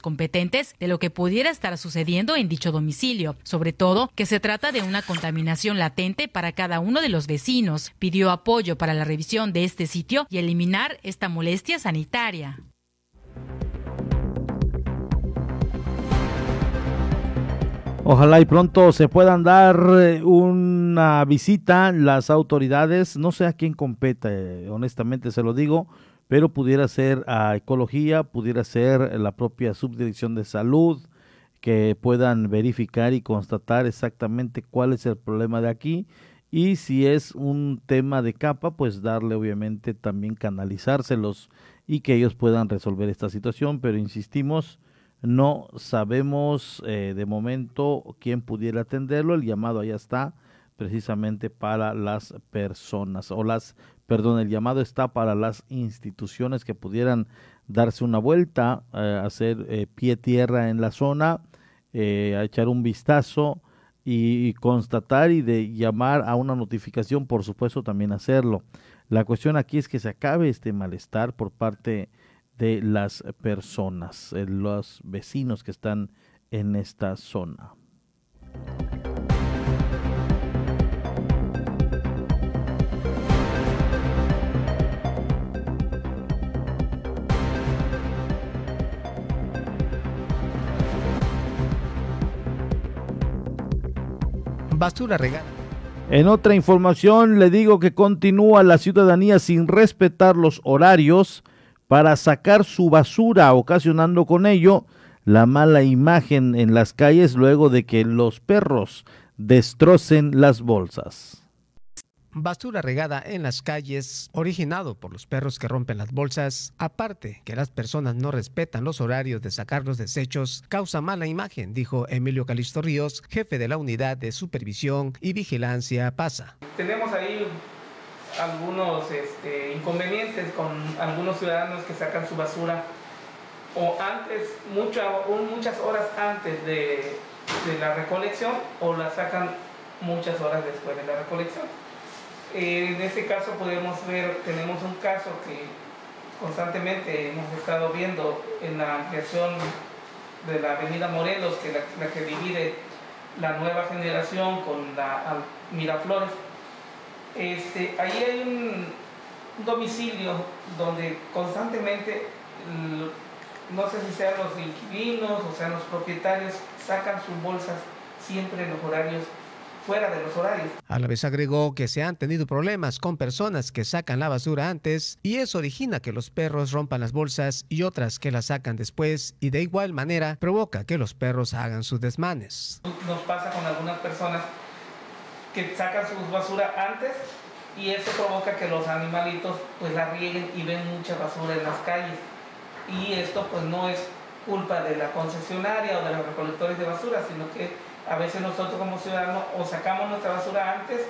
competentes de lo que pudiera estar sucediendo en dicho domicilio, sobre todo que se trata de una contaminación latente para cada uno de los vecinos. Pidió apoyo para la revisión de este sitio y eliminar esta molestia sanitaria. Ojalá y pronto se puedan dar eh, una visita las autoridades, no sé a quién compete, honestamente se lo digo, pero pudiera ser a ecología, pudiera ser la propia subdirección de salud, que puedan verificar y constatar exactamente cuál es el problema de aquí. Y si es un tema de capa, pues darle obviamente también canalizárselos y que ellos puedan resolver esta situación, pero insistimos, no sabemos eh, de momento quién pudiera atenderlo, el llamado allá está precisamente para las personas o las perdón, el llamado está para las instituciones que pudieran darse una vuelta, eh, hacer eh, pie tierra en la zona, eh, a echar un vistazo y, constatar y de llamar a una notificación, por supuesto, también hacerlo. La cuestión aquí es que se acabe este malestar por parte de las personas, los vecinos que están en esta zona. Basura regada. En otra información le digo que continúa la ciudadanía sin respetar los horarios para sacar su basura, ocasionando con ello la mala imagen en las calles luego de que los perros destrocen las bolsas basura regada en las calles, originado por los perros que rompen las bolsas, aparte que las personas no respetan los horarios de sacar los desechos, causa mala imagen, dijo Emilio Calisto Ríos, jefe de la unidad de supervisión y vigilancia PASA. Tenemos ahí algunos este, inconvenientes con algunos ciudadanos que sacan su basura. O antes, muchas horas antes de la recolección o la sacan muchas horas después de la recolección en este caso podemos ver, tenemos un caso que constantemente hemos estado viendo en la ampliación de la avenida Morelos, que la, que divide la nueva generación con la Miraflores. Este, ahí hay un, domicilio donde constantemente, no sé si sean los inquilinos o sean los propietarios, sacan sus bolsas siempre en los horarios fuera de los horarios. A la vez agregó que se han tenido problemas con personas que sacan la basura antes y eso origina que los perros rompan las bolsas y otras que las sacan después y de igual manera provoca que los perros hagan sus desmanes. Nos pasa con algunas personas que sacan su basura antes y eso provoca que los animalitos pues la rieguen y ven mucha basura en las calles. Y esto pues no es culpa de la concesionaria o de los recolectores de basura, sino que a veces nosotros como ciudadanos o sacamos nuestra basura antes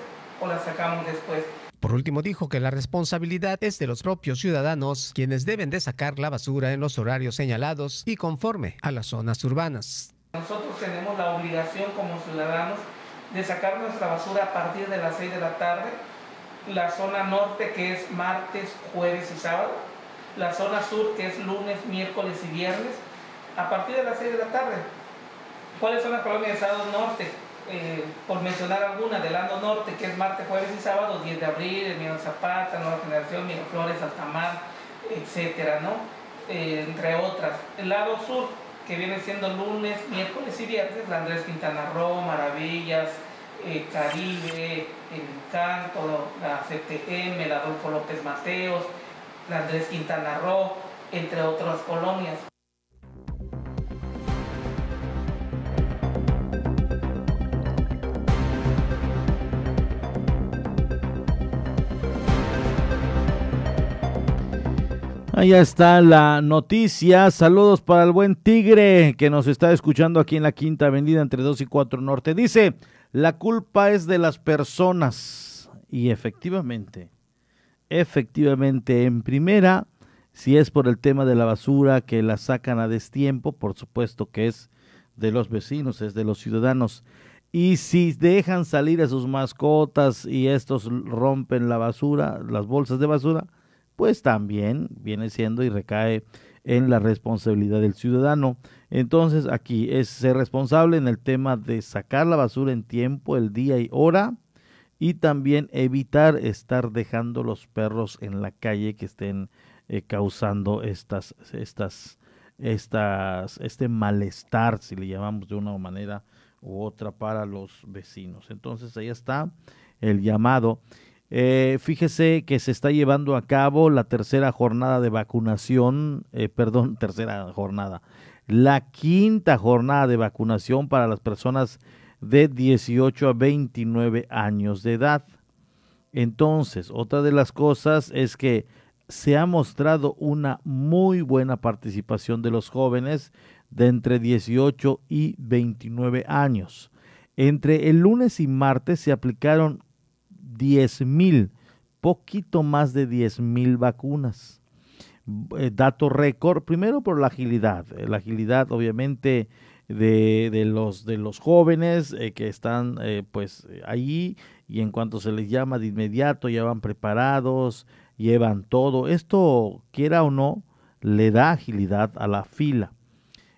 o la sacamos después. Por último, dijo que la responsabilidad es de los propios ciudadanos, quienes deben de sacar la basura en los horarios señalados y conforme a las zonas urbanas. Nosotros tenemos la obligación como ciudadanos de sacar nuestra basura a partir de las 6 de la tarde, la zona norte que es martes, jueves y sábado, la zona sur que es lunes, miércoles y viernes, a partir de las 6 de la tarde. ¿Cuáles son las colonias de Estado Norte? Eh, por mencionar algunas, del Lando Norte, que es martes, jueves y sábado, 10 de abril, Emiliano Zapata, Nueva Generación, Miraflores, Altamar, etcétera, ¿no? Eh, entre otras. El lado sur, que viene siendo lunes, miércoles y viernes, la Andrés Quintana Roo, Maravillas, eh, Caribe, El Encanto, la CTM, la Adolfo López Mateos, la Andrés Quintana Roo, entre otras colonias. Ahí está la noticia. Saludos para el buen Tigre que nos está escuchando aquí en la Quinta Avenida entre 2 y 4 Norte. Dice, la culpa es de las personas. Y efectivamente, efectivamente, en primera, si es por el tema de la basura que la sacan a destiempo, por supuesto que es de los vecinos, es de los ciudadanos. Y si dejan salir a sus mascotas y estos rompen la basura, las bolsas de basura, pues también viene siendo y recae en la responsabilidad del ciudadano. Entonces aquí es ser responsable en el tema de sacar la basura en tiempo, el día y hora y también evitar estar dejando los perros en la calle que estén eh, causando estas, estas, estas, este malestar, si le llamamos de una manera u otra, para los vecinos. Entonces ahí está el llamado. Eh, fíjese que se está llevando a cabo la tercera jornada de vacunación, eh, perdón, tercera jornada, la quinta jornada de vacunación para las personas de 18 a 29 años de edad. Entonces, otra de las cosas es que se ha mostrado una muy buena participación de los jóvenes de entre 18 y 29 años. Entre el lunes y martes se aplicaron 10 mil, poquito más de 10 mil vacunas. Eh, dato récord, primero por la agilidad. Eh, la agilidad obviamente de, de, los, de los jóvenes eh, que están pues ahí y en cuanto se les llama de inmediato ya van preparados, llevan todo. Esto, quiera o no, le da agilidad a la fila.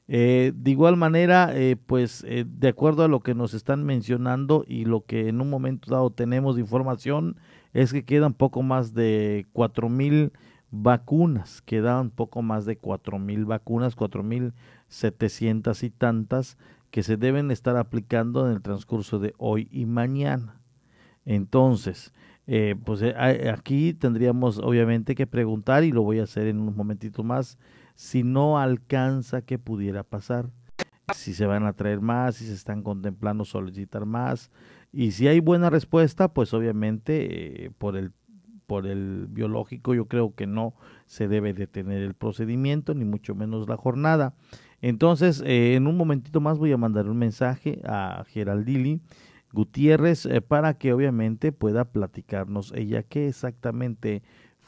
Eh, de igual manera, eh, pues eh, de acuerdo a lo que nos están mencionando y lo que en un momento dado tenemos de información, es que quedan poco más de cuatro mil vacunas, quedan poco más de cuatro mil vacunas, cuatro mil setecientas y tantas que se deben estar aplicando en el transcurso de hoy y mañana. Entonces, eh, pues eh, aquí tendríamos obviamente que preguntar, y lo voy a hacer en un momentito más, si no alcanza, ¿qué pudiera pasar? Si se van a traer más, si se están contemplando solicitar más, y si hay buena respuesta, pues obviamente eh, por el por el biológico yo creo que no se debe detener el procedimiento ni mucho menos la jornada entonces en un momentito más voy a mandar un mensaje a Geraldili Gutiérrez eh, para que obviamente pueda platicarnos ella qué exactamente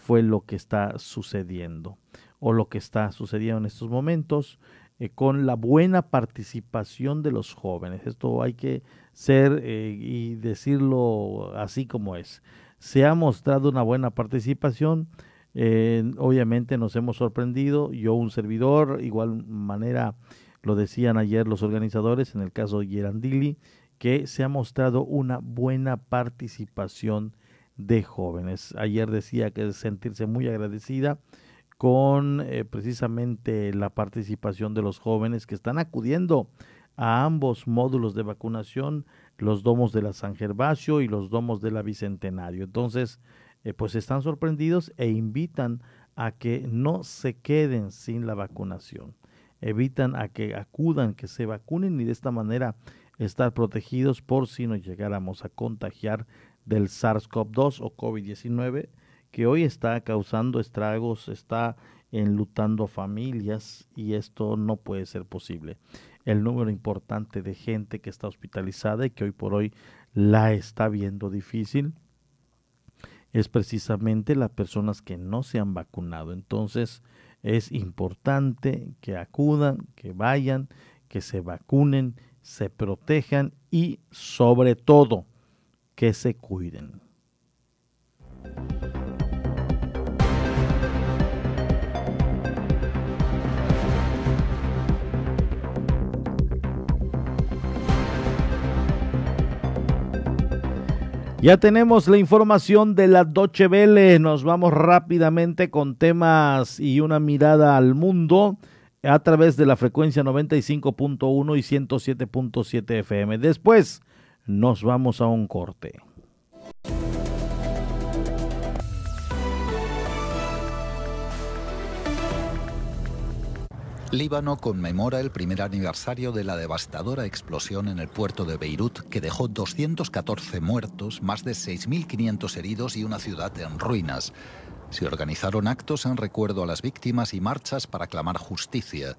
fue lo que está sucediendo o lo que está sucediendo en estos momentos eh, con la buena participación de los jóvenes. Esto hay que ser eh, y decirlo así como es. Se ha mostrado una buena participación. obviamente nos hemos sorprendido. Yo, un servidor, igual manera lo decían ayer los organizadores, en el caso de Gerandili, que se ha mostrado una buena participación de jóvenes. Ayer decía que sentirse muy agradecida con eh, precisamente la participación de los jóvenes que están acudiendo a ambos módulos de vacunación, los domos de la San Gervasio y los domos de la Bicentenario. Entonces, eh, pues están sorprendidos e invitan a que no se queden sin la vacunación. Evitan a que acudan, que se vacunen y de esta manera estar protegidos por si nos llegáramos a contagiar del SARS-CoV-2 o COVID-19 que hoy está causando estragos, está enlutando familias y esto no puede ser posible. El número importante de gente que está hospitalizada y que hoy por hoy la está viendo difícil es precisamente las personas que no se han vacunado. Entonces es importante que acudan, que vayan, que se vacunen se protejan y sobre todo que se cuiden. Ya tenemos la información de la Doche Vele. Nos vamos rápidamente con temas y una mirada al mundo a través de la frecuencia 95.1 y 107.7 FM. Después nos vamos a un corte. Líbano conmemora el primer aniversario de la devastadora explosión en el puerto de Beirut que dejó 214 muertos, más de 6.500 heridos y una ciudad en ruinas. Se organizaron actos en recuerdo a las víctimas y marchas para clamar justicia.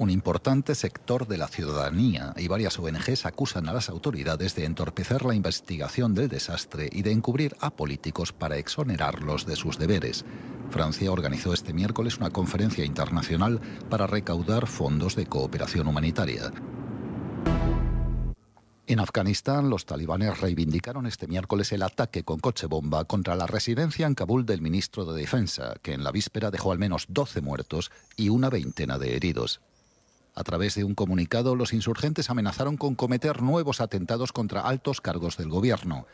Un importante sector de la ciudadanía y varias ONGs acusan a las autoridades de entorpecer la investigación del desastre y de encubrir a políticos para exonerarlos de sus deberes. Francia organizó este miércoles una conferencia internacional para recaudar fondos de cooperación humanitaria. En Afganistán, los talibanes reivindicaron este miércoles el ataque con coche bomba contra la residencia en Kabul del ministro de Defensa, que en la víspera dejó al menos 12 muertos y una veintena de heridos. A través de un comunicado, los insurgentes amenazaron con cometer nuevos atentados contra altos cargos del gobierno.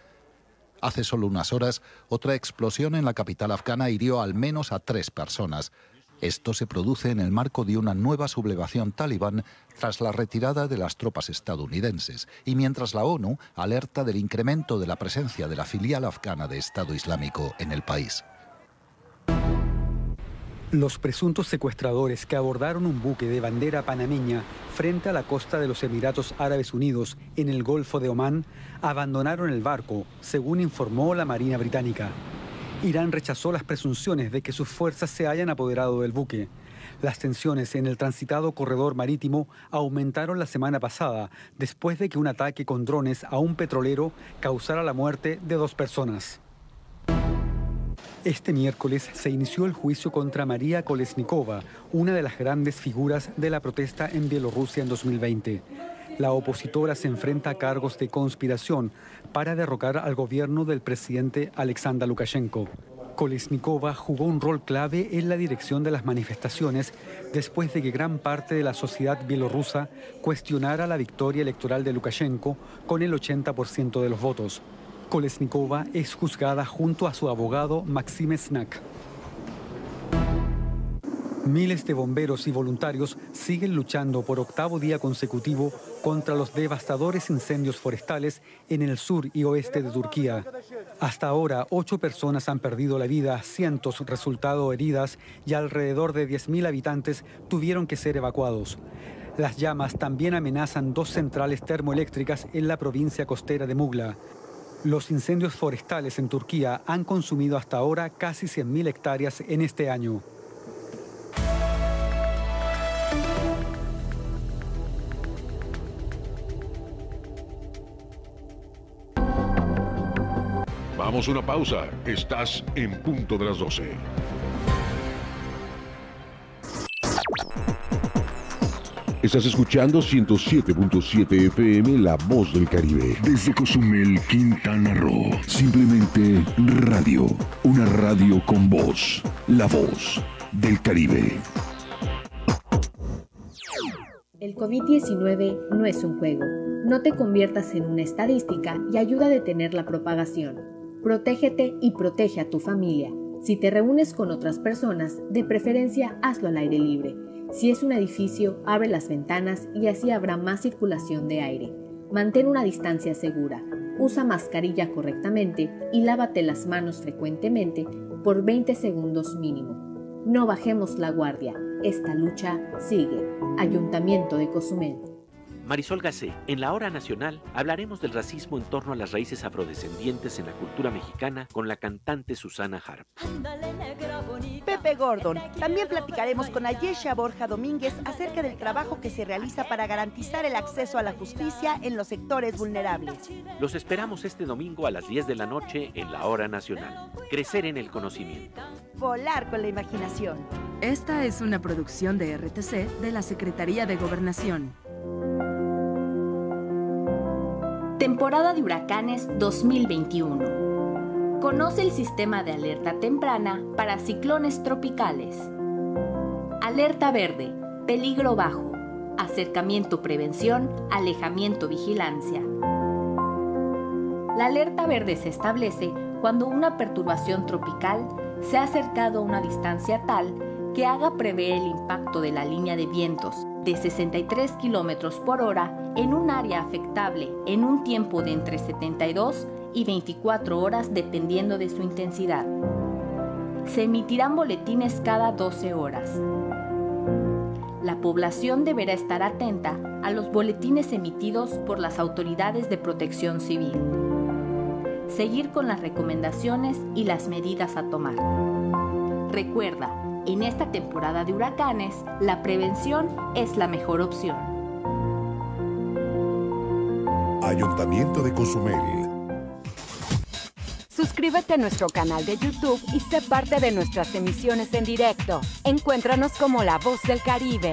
Hace solo unas horas, otra explosión en la capital afgana hirió al menos a tres personas. Esto se produce en el marco de una nueva sublevación talibán tras la retirada de las tropas estadounidenses y mientras la ONU alerta del incremento de la presencia de la filial afgana de Estado Islámico en el país. Los presuntos secuestradores que abordaron un buque de bandera panameña frente a la costa de los Emiratos Árabes Unidos en el Golfo de Omán abandonaron el barco, según informó la Marina Británica. Irán rechazó las presunciones de que sus fuerzas se hayan apoderado del buque. Las tensiones en el transitado corredor marítimo aumentaron la semana pasada después de que un ataque con drones a un petrolero causara la muerte de dos personas. Este miércoles se inició el juicio contra María Kolesnikova, una de las grandes figuras de la protesta en Bielorrusia en 2020. La opositora se enfrenta a cargos de conspiración para derrocar al gobierno del presidente Alexander Lukashenko. Kolesnikova jugó un rol clave en la dirección de las manifestaciones después de que gran parte de la sociedad bielorrusa cuestionara la victoria electoral de Lukashenko con el 80% de los votos. Kolesnikova es juzgada junto a su abogado Maxime Snak. Miles de bomberos y voluntarios siguen luchando por octavo día consecutivo contra los devastadores incendios forestales en el sur y oeste de Turquía. Hasta ahora, ocho personas han perdido la vida, cientos resultado heridas y alrededor de 10.000 habitantes tuvieron que ser evacuados. Las llamas también amenazan dos centrales termoeléctricas en la provincia costera de Mugla. Los incendios forestales en Turquía han consumido hasta ahora casi 100.000 hectáreas en este año. Vamos a una pausa. Estás en punto de las 12. Estás escuchando 107.7 FM La Voz del Caribe. Desde Cozumel, Quintana Roo. Simplemente radio. Una radio con voz. La Voz del Caribe. El COVID-19 no es un juego. No te conviertas en una estadística y ayuda a detener la propagación. Protégete y protege a tu familia. Si te reúnes con otras personas, de preferencia hazlo al aire libre. Si es un edificio, abre las ventanas y así habrá más circulación de aire. Mantén una distancia segura. Usa mascarilla correctamente y lávate las manos frecuentemente por 20 segundos mínimo. No bajemos la guardia. Esta lucha sigue. Ayuntamiento de Cozumel. Marisol Gacé, en la hora nacional hablaremos del racismo en torno a las raíces afrodescendientes en la cultura mexicana con la cantante Susana Harp. Pepe Gordon. También platicaremos con Ayesha Borja Domínguez acerca del trabajo que se realiza para garantizar el acceso a la justicia en los sectores vulnerables. Los esperamos este domingo a las 10 de la noche en la hora nacional. Crecer en el conocimiento. Volar con la imaginación. Esta es una producción de RTC de la Secretaría de Gobernación. Temporada de huracanes 2021. Conoce el sistema de alerta temprana para ciclones tropicales. Alerta verde, peligro bajo. Acercamiento prevención, alejamiento vigilancia. La alerta verde se establece cuando una perturbación tropical se ha acercado a una distancia tal que haga prever el impacto de la línea de vientos de 63 km por hora en un área afectable en un tiempo de entre 72 y 24 horas dependiendo de su intensidad. Se emitirán boletines cada 12 horas. La población deberá estar atenta a los boletines emitidos por las autoridades de protección civil. Seguir con las recomendaciones y las medidas a tomar. Recuerda, en esta temporada de huracanes, la prevención es la mejor opción. Ayuntamiento de Cozumel. Suscríbete a nuestro canal de YouTube y sé parte de nuestras emisiones en directo. Encuéntranos como La Voz del Caribe.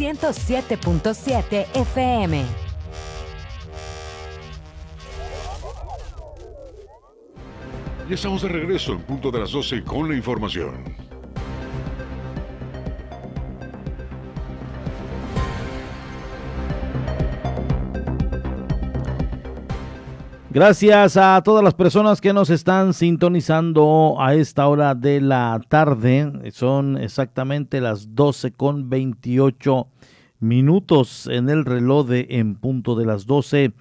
107.7 FM. Ya estamos de regreso en punto de las 12 con la información. Gracias a todas las personas que nos están sintonizando a esta hora de la tarde. Son exactamente las 12 con 28 minutos en el reloj de en punto de las 12.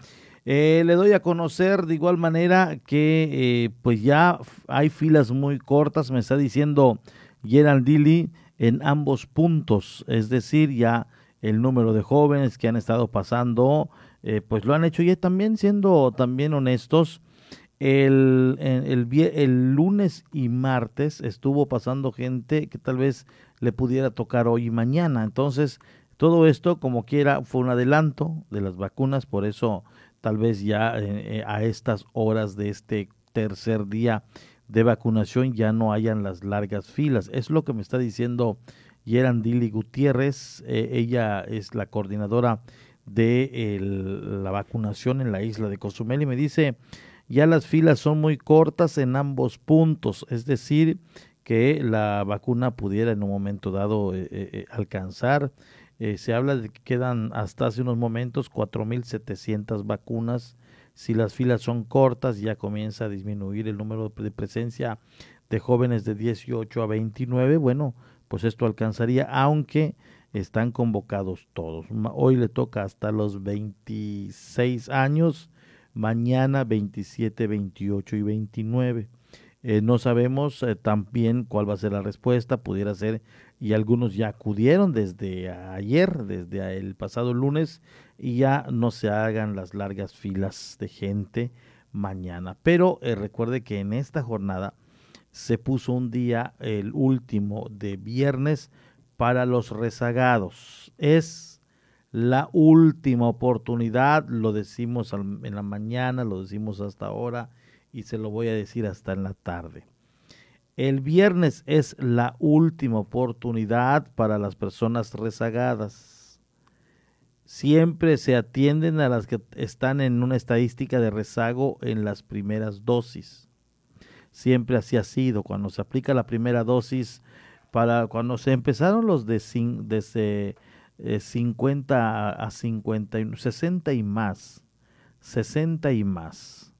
Eh, le doy a conocer de igual manera que eh, pues ya hay filas muy cortas, me está diciendo Gerald Dilly en ambos puntos, es decir, ya el número de jóvenes que han estado pasando eh, pues lo han hecho y también siendo también honestos, el, el, el, lunes y martes estuvo pasando gente que tal vez le pudiera tocar hoy y mañana. Entonces, todo esto, como quiera, fue un adelanto de las vacunas, por eso tal vez ya eh, eh, a estas horas de este tercer día de vacunación ya no hayan las largas filas. Es lo que me está diciendo Yerandili Gutiérrez. ella es la coordinadora de la vacunación en la isla de Cozumel y me dice, ya las filas son muy cortas en ambos puntos, es decir, que la vacuna pudiera en un momento dado eh, eh, eh, alcanzar. se habla de que quedan hasta hace unos momentos 4.700 vacunas. Si las filas son cortas, ya comienza a disminuir el número de presencia de jóvenes de 18 a 29. Bueno, pues esto alcanzaría, aunque están convocados todos. Hoy le toca hasta los 26 años, mañana 27, 28 y 29. Eh, no sabemos eh, también cuál va a ser la respuesta, pudiera ser, y algunos ya acudieron desde ayer, desde el pasado lunes, y ya no se hagan las largas filas de gente mañana. Pero eh, recuerde que en esta jornada se puso un día, el último de viernes, para los rezagados. Es la última oportunidad, lo decimos en la mañana, lo decimos hasta ahora y se lo voy a decir hasta en la tarde. El viernes es la última oportunidad para las personas rezagadas. Siempre se atienden a las que están en una estadística de rezago en las primeras dosis. Siempre así ha sido. Cuando se aplica la primera dosis, para cuando se empezaron los de desde 50 eh, a 50, 60 y más, 60 y más.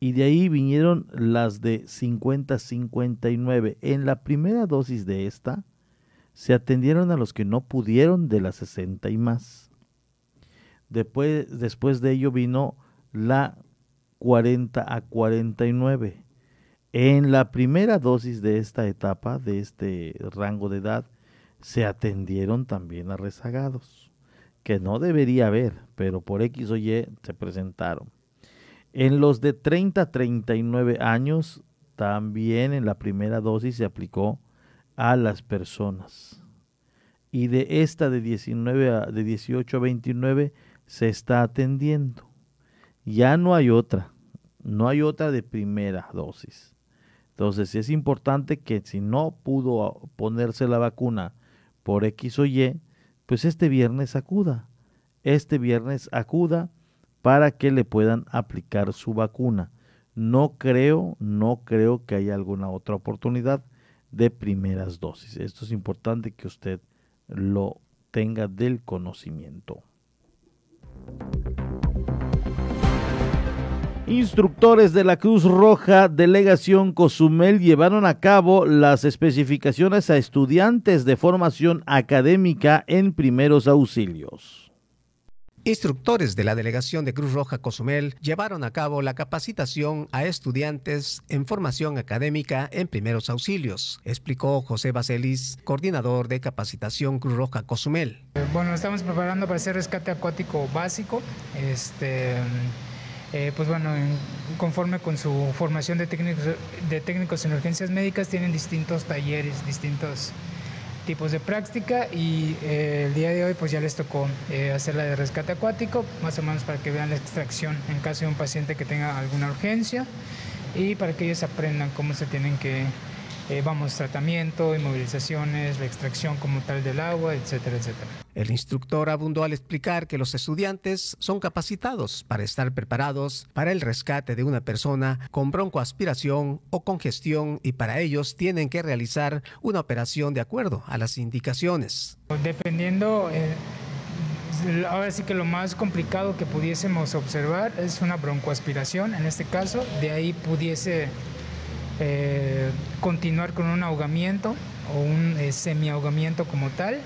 Y de ahí vinieron las de 50 a 59. En la primera dosis de esta, se atendieron a los que no pudieron de las 60 y más. Después, después de ello vino la 40 a 49. En la primera dosis de esta etapa, de este rango de edad, se atendieron también a rezagados, que no debería haber, pero por X o Y se presentaron. En los de 30 a 39 años, también en la primera dosis se aplicó a las personas. Y de esta de, 19 a, de 18 a 29 se está atendiendo. Ya no hay otra, no hay otra de primera dosis. Entonces es importante que si no pudo ponerse la vacuna por X o Y, pues este viernes acuda. Este viernes acuda para que le puedan aplicar su vacuna. No creo, no creo que haya alguna otra oportunidad de primeras dosis. Esto es importante que usted lo tenga del conocimiento. Instructores de la Cruz Roja Delegación Cozumel llevaron a cabo las especificaciones a estudiantes de formación académica en primeros auxilios. Instructores de la Delegación de Cruz Roja Cozumel llevaron a cabo la capacitación a estudiantes en formación académica en primeros auxilios, explicó José Baselis, coordinador de capacitación Cruz Roja Cozumel. Bueno, estamos preparando para hacer rescate acuático básico. Este eh, pues bueno, conforme con su formación de técnicos, de técnicos en urgencias médicas, tienen distintos talleres, distintos tipos de práctica y eh, el día de hoy pues ya les tocó eh, hacer la de rescate acuático, más o menos para que vean la extracción en caso de un paciente que tenga alguna urgencia y para que ellos aprendan cómo se tienen que eh, vamos, tratamiento, inmovilizaciones, la extracción como tal del agua, etcétera, etcétera. El instructor abundó al explicar que los estudiantes son capacitados para estar preparados para el rescate de una persona con broncoaspiración o congestión y para ellos tienen que realizar una operación de acuerdo a las indicaciones. Dependiendo... Eh, ahora sí que lo más complicado que pudiésemos observar es una broncoaspiración, en este caso, de ahí pudiese eh, continuar con un ahogamiento o un eh, semi-ahogamiento como tal.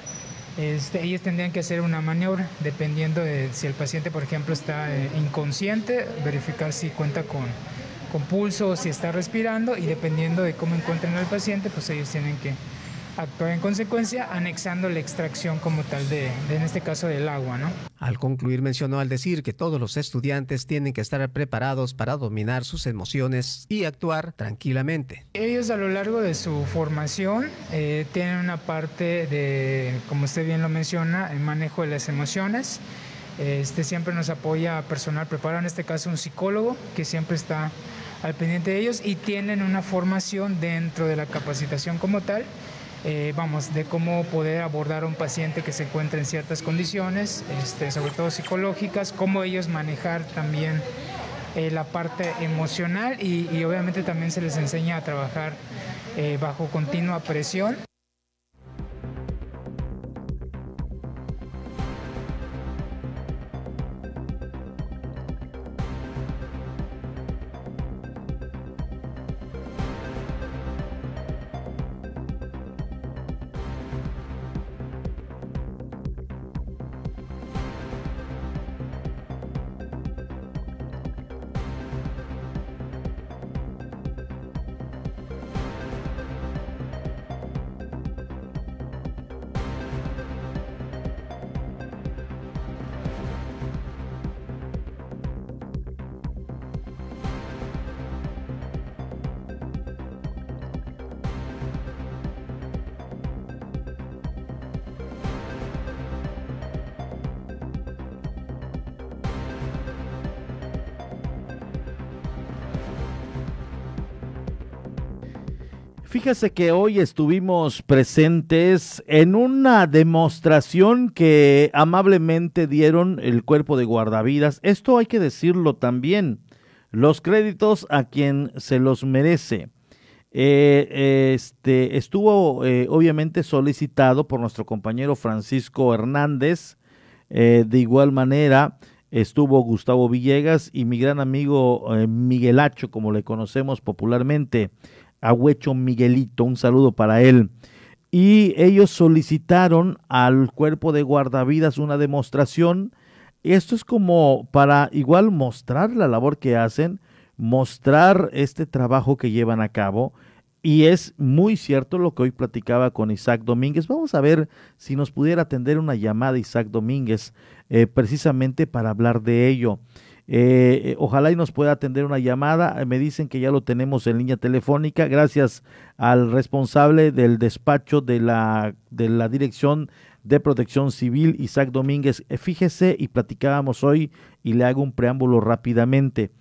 Este, ellos tendrían que hacer una maniobra dependiendo de si el paciente, por ejemplo, está eh, inconsciente, verificar si cuenta con, con pulso o si está respirando y dependiendo de cómo encuentren al paciente, pues ellos tienen que actuar en consecuencia anexando la extracción como tal de, en este caso del agua, ¿no? Al concluir mencionó al decir que todos los estudiantes tienen que estar preparados para dominar sus emociones y actuar tranquilamente. Ellos a lo largo de su formación eh, tienen una parte de, como usted bien lo menciona, el manejo de las emociones. Este siempre nos apoya personal preparado, en este caso un psicólogo que siempre está al pendiente de ellos y tienen una formación dentro de la capacitación como tal eh, vamos, de cómo poder abordar a un paciente que se encuentra en ciertas condiciones, este, sobre todo psicológicas, cómo ellos manejar también eh, la parte emocional y, obviamente también se les enseña a trabajar eh, bajo continua presión. Fíjese que hoy estuvimos presentes en una demostración que amablemente dieron el cuerpo de guardavidas. Esto hay que decirlo también. Los créditos a quien se los merece. Eh, este estuvo eh, obviamente solicitado por nuestro compañero Francisco Hernández. Eh, de igual manera estuvo Gustavo Villegas y mi gran amigo Miguelacho, como le conocemos popularmente. Agüecho Miguelito, un saludo para él. Y ellos solicitaron al cuerpo de guardavidas una demostración. Esto es como para igual mostrar la labor que hacen, mostrar este trabajo que llevan a cabo. Y es muy cierto lo que hoy platicaba con Isaac Domínguez. Vamos a ver si nos pudiera atender una llamada Isaac Domínguez eh, precisamente para hablar de ello. Eh, eh, ojalá y nos pueda atender una llamada. Me dicen que ya lo tenemos en línea telefónica. Gracias al responsable del despacho de la, de la Dirección de Protección Civil, Isaac Domínguez. Eh, fíjese y platicábamos hoy y le hago un preámbulo rápidamente.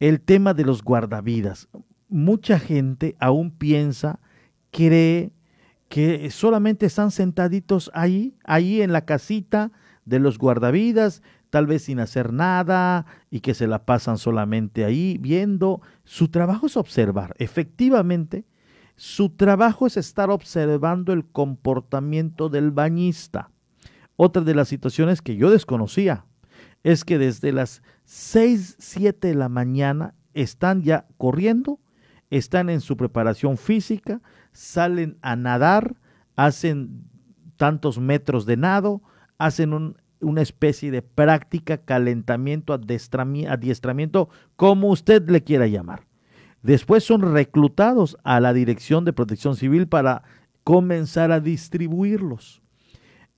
El tema de los guardavidas. Mucha gente aún piensa, cree que solamente están sentaditos ahí, ahí en la casita de los guardavidas, tal vez sin hacer nada y que se la pasan solamente ahí viendo. Su trabajo es observar. Efectivamente, su trabajo es estar observando el comportamiento del bañista. Otra de las situaciones que yo desconocía. es que desde las 6, 7 de la mañana están ya corriendo, están en su preparación física, salen a nadar, hacen tantos metros de nado, hacen una especie de práctica, calentamiento, adiestramiento, como usted le quiera llamar. Después son reclutados a la Dirección de Protección Civil para comenzar a distribuirlos.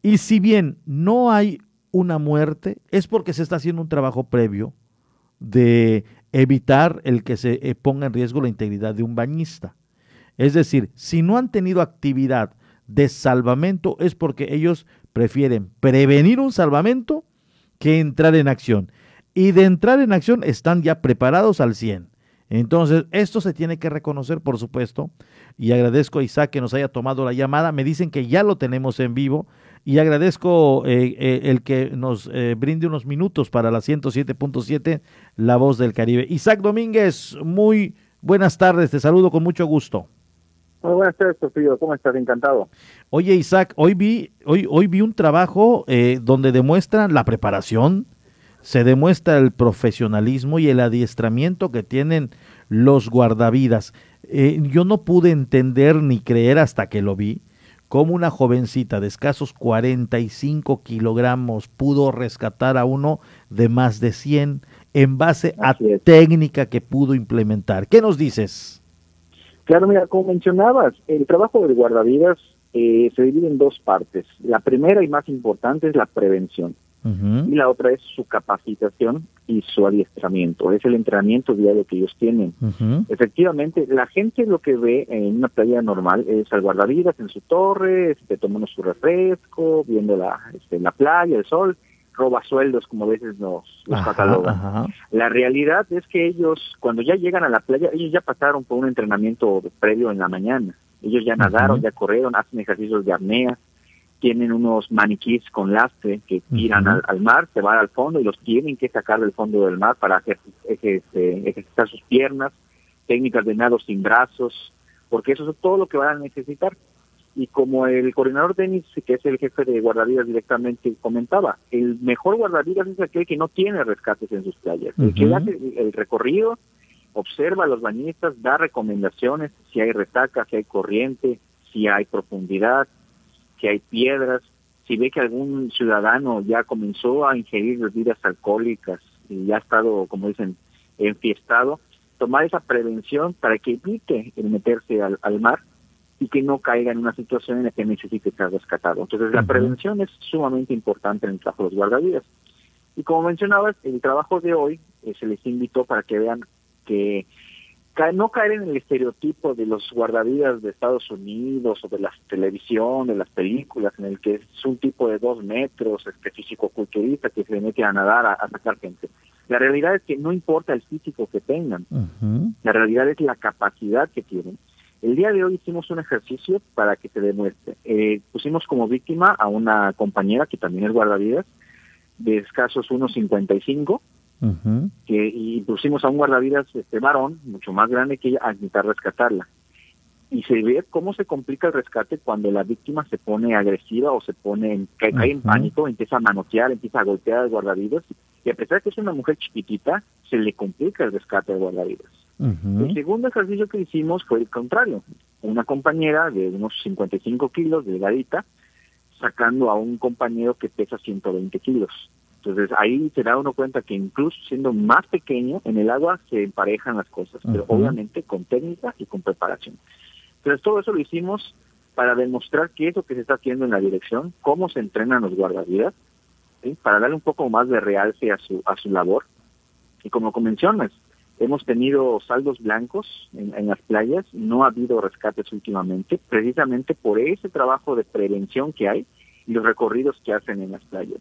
Y si bien no hay una muerte, es porque se está haciendo un trabajo previo de evitar el que se eh, ponga en riesgo la integridad de un bañista. Es decir, si no han tenido actividad de salvamento es porque ellos prefieren prevenir un salvamento que entrar en acción. Y de entrar en acción están ya preparados al 100. Entonces, esto se tiene que reconocer, por supuesto, y agradezco a Isaac que nos haya tomado la llamada. Me dicen que ya lo tenemos en vivo y agradezco eh, eh, el que nos eh, brinde unos minutos para la 107.7, La Voz del Caribe. Isaac Domínguez, muy buenas tardes, te saludo con mucho gusto. Muy buenas tardes, Sofío. ¿Cómo estás? Encantado. Oye, Isaac, hoy vi, hoy, hoy vi un trabajo donde demuestran la preparación, se demuestra el profesionalismo y el adiestramiento que tienen los guardavidas. Eh, yo no pude entender ni creer hasta que lo vi cómo una jovencita de escasos 45 kilogramos pudo rescatar a uno de más de 100 en base a técnica que pudo implementar. ¿Qué nos dices? Claro, mira, como mencionabas, el trabajo del guardavidas eh, se divide en dos partes. La primera y más importante es la prevención y la otra es su capacitación y su adiestramiento, es el entrenamiento diario que ellos tienen. Efectivamente, la gente lo que ve en una playa normal es al guardavidas en su torre, este, tomando su refresco, viendo la, este, la playa, el sol, roba sueldos, como a veces nos, catalogan. La realidad es que ellos, cuando ya llegan a la playa, ellos ya pasaron por un entrenamiento previo en la mañana. Ellos ya nadaron, ya corrieron, hacen ejercicios de apnea, tienen unos maniquís con lastre que tiran al, mar, se van al fondo y los tienen que sacar del fondo del mar para este, ejercitar sus piernas, técnicas de nado sin brazos, porque eso es todo lo que van a necesitar. Y como el coordinador Denis, que es el jefe de guardavidas directamente, comentaba, el mejor guardavidas es aquel que no tiene rescates en sus playas, el que hace el recorrido, observa a los bañistas, da recomendaciones, si hay retaca, si hay corriente, si hay profundidad, si hay piedras, si ve que algún ciudadano ya comenzó a ingerir bebidas alcohólicas y ya ha estado, como dicen, enfiestado, tomar esa prevención para que evite el meterse al, mar y que no caiga en una situación en la que necesite ser rescatado. Entonces, la prevención es sumamente importante en el trabajo de los guardavidas. Y como mencionabas, el trabajo de hoy eh, se les invitó para que vean que no caer en el estereotipo de los guardavidas de Estados Unidos o de la televisión, de las películas, en el que es un tipo de dos metros, este físico-culturista que se mete a nadar a, sacar gente. La realidad es que no importa el físico que tengan, la realidad es la capacidad que tienen. El día de hoy hicimos un ejercicio para que se demuestre. Eh, pusimos como víctima a una compañera que también es guardavidas, de escasos 1.55, que, y pusimos a un guardavidas este varón, mucho más grande que ella, a intentar rescatarla. Y se ve cómo se complica el rescate cuando la víctima se pone agresiva o se pone en, cae, en pánico, empieza a manotear, empieza a golpear al guardavidas. Y a pesar de que es una mujer chiquitita, se le complica el rescate al guardavidas. El segundo ejercicio que hicimos fue el contrario. Una compañera de unos 55 kilos, delgadita, sacando a un compañero que pesa 120 kilos. Entonces ahí se da uno cuenta que incluso siendo más pequeño, en el agua se emparejan las cosas, pero obviamente con técnica y con preparación. Entonces todo eso lo hicimos para demostrar qué es lo que se está haciendo en la dirección, cómo se entrenan los guardavidas, para darle un poco más de realce a su, a su labor. Y como mencionas, hemos tenido saldos blancos en, las playas, no ha habido rescates últimamente, precisamente por ese trabajo de prevención que hay y los recorridos que hacen en las playas.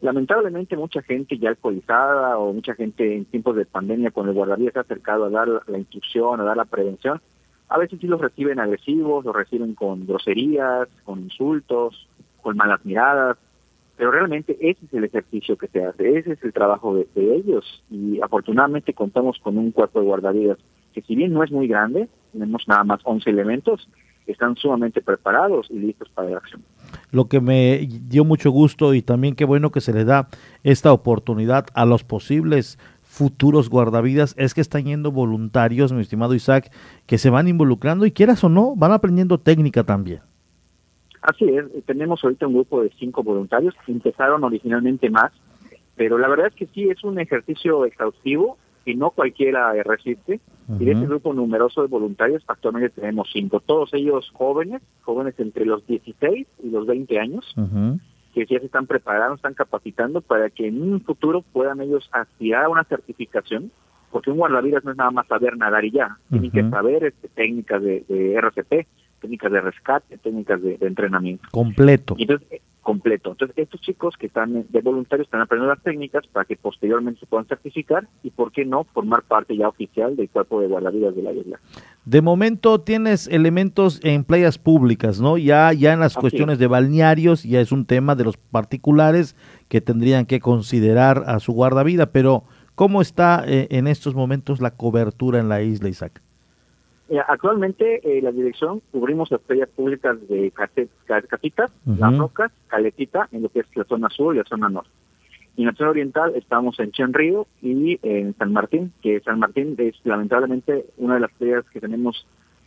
Lamentablemente mucha gente ya alcoholizada o mucha gente en tiempos de pandemia con el guardavidas se ha acercado a dar la instrucción, a dar la prevención. A veces sí los reciben agresivos, los reciben con groserías, con insultos, con malas miradas, pero realmente ese es el ejercicio que se hace, ese es el trabajo de, ellos y afortunadamente contamos con un cuerpo de guardavidas que si bien no es muy grande, tenemos nada más 11 elementos, están sumamente preparados y listos para la acción. lo que me dio mucho gusto y también qué bueno que se le da esta oportunidad a los posibles futuros guardavidas es que están yendo voluntarios, mi estimado Isaac, que se van involucrando y quieras o no, van aprendiendo técnica también. Así es, tenemos ahorita un grupo de cinco voluntarios, empezaron originalmente más, pero la verdad es que sí, es un ejercicio exhaustivo y no cualquiera resiste. Y de ese grupo numeroso de voluntarios, actualmente tenemos cinco, todos ellos jóvenes, jóvenes entre los 16 y los 20 años, que ya se están preparando, están capacitando para que en un futuro puedan ellos aspirar a una certificación, porque un guardavidas no es nada más saber nadar y ya, tienen que saber este, técnicas de, de RCP, técnicas de rescate, técnicas de, entrenamiento. Completo. entonces, eh, completo. Entonces, estos chicos que están de voluntarios están aprendiendo las técnicas para que posteriormente se puedan certificar y, ¿por qué no?, formar parte ya oficial del cuerpo de guardavidas de la isla. De momento tienes elementos en playas públicas, ¿no? Ya, ya en las cuestiones de balnearios ya es un tema de los particulares que tendrían que considerar a su guardavida, pero ¿cómo está eh, en estos momentos la cobertura en la isla, Isaac? Actualmente eh, la dirección cubrimos las playas públicas de Casitas, Las Rocas, Caletita, en lo que es la zona sur y la zona norte. Y en la zona oriental estamos en Chenrío y en San Martín, que San Martín es lamentablemente una de las playas que tenemos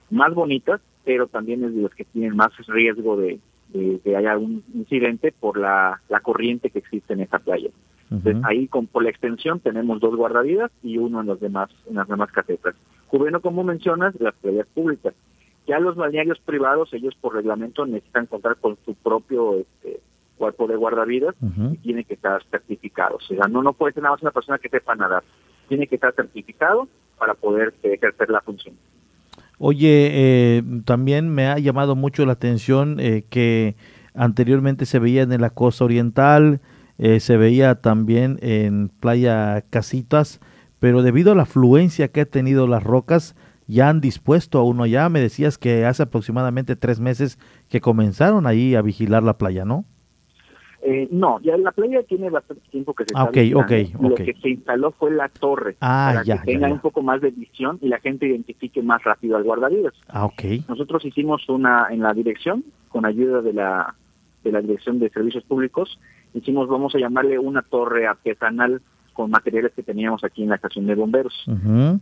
más bonitas, pero también es de las que tienen más riesgo de, que haya un incidente por la, la corriente que existe en esa playa. Entonces, ahí con, por la extensión tenemos dos guardavidas y uno en los demás, en las demás casetas. Cubriendo, como mencionas, las playas públicas. Ya los balnearios privados, ellos por reglamento necesitan contar con su propio este, cuerpo de guardavidas y tiene que estar certificado. O sea, no, no puede ser nada más una persona que sepa nadar. Tiene que estar certificado para poder ejercer la función. Oye, eh, también me ha llamado mucho la atención eh, que anteriormente se veía en la costa oriental, eh, se veía también en Playa Casitas, pero debido a la afluencia que ha tenido las rocas, ya han dispuesto a uno ya. Me decías que hace aproximadamente tres meses que comenzaron ahí a vigilar la playa, ¿no? Eh, no, ya la playa tiene bastante tiempo que se ah, está okay, Lo que se instaló fue la torre ah, para que tenga un poco más de visión y la gente identifique más rápido al guardavidas. Ah, ok. Nosotros hicimos una en la dirección con ayuda de la de la Dirección de Servicios Públicos hicimos, vamos a llamarle una torre artesanal con materiales que teníamos aquí en la estación de bomberos.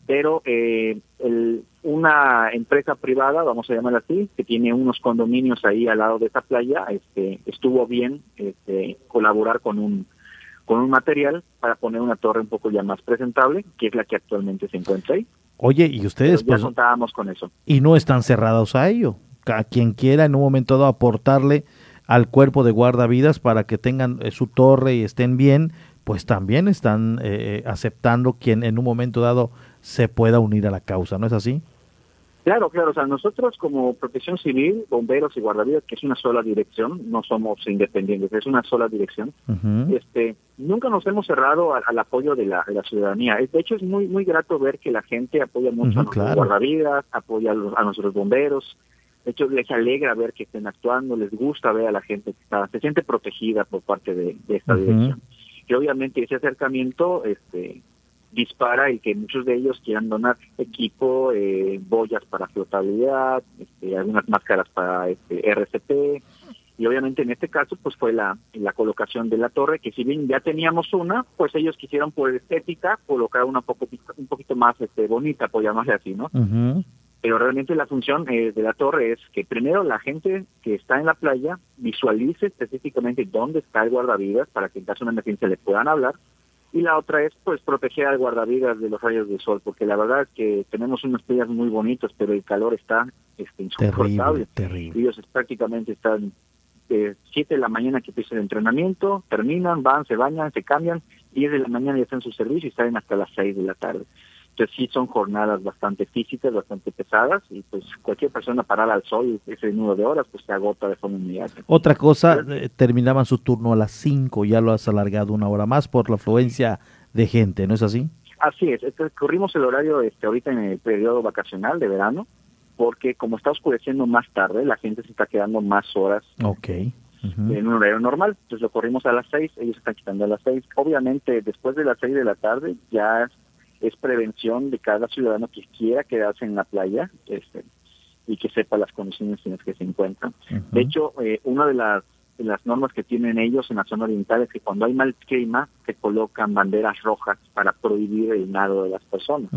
Pero eh, una empresa privada, vamos a llamarla así, que tiene unos condominios ahí al lado de esa playa, este, estuvo bien este, colaborar con un con un material para poner una torre un poco ya más presentable, que es la que actualmente se encuentra ahí. Oye, y ustedes ya pues, contábamos con eso. Y no están cerrados a ello. A quien quiera en un momento dado aportarle al cuerpo de guardavidas para que tengan eh, su torre y estén bien, pues también están eh, eh, aceptando quien en un momento dado se pueda unir a la causa, ¿no es así? Claro, claro, o sea, nosotros como protección civil, bomberos y guardavidas, que es una sola dirección, no somos independientes, es una sola dirección, este, nunca nos hemos cerrado al, apoyo de la, ciudadanía. De hecho, es muy muy grato ver que la gente apoya mucho a nuestros guardavidas, apoya a, a nuestros bomberos, de hecho, les alegra ver que estén actuando, les gusta ver a la gente que está, se siente protegida por parte de, esta dirección. Y obviamente ese acercamiento este, dispara el que muchos de ellos quieran donar equipo, eh, boyas para flotabilidad, este, algunas máscaras para este, RCP, y obviamente en este caso pues fue la, la colocación de la torre, que si bien ya teníamos una, pues ellos quisieron por estética colocar una poco, un poquito más este, bonita, por llamarle así, ¿no? Pero realmente la función eh, de la torre es que primero la gente que está en la playa visualice específicamente dónde está el guardavidas para que en caso de una emergencia le puedan hablar. Y la otra es pues proteger al guardavidas de los rayos del sol porque la verdad es que tenemos unos días muy bonitos pero el calor está este, insoportable. Terrible, ellos prácticamente están de 7 de la mañana que empieza el entrenamiento terminan van se bañan se cambian 10 de la mañana ya están en su servicio y salen hasta las 6 de la tarde entonces sí son jornadas bastante físicas, bastante pesadas y pues cualquier persona parada al sol ese número de horas pues se agota de forma inmediata. Otra cosa, eh, terminaban su turno a las 5, ya lo has alargado una hora más por la afluencia de gente, ¿no es así? Así es, corrimos el horario este ahorita en el periodo vacacional de verano porque como está oscureciendo más tarde, la gente se está quedando más horas. Okay. en un horario normal. Entonces lo corrimos a las 6, ellos están quitando a las 6. Obviamente después de las 6 de la tarde ya es prevención de cada ciudadano que quiera quedarse en la playa. Este, y que sepa las condiciones en las que se encuentran. De hecho, eh, una de las, las normas que tienen ellos en la zona oriental es que cuando hay mal clima se colocan banderas rojas para prohibir el nado de las personas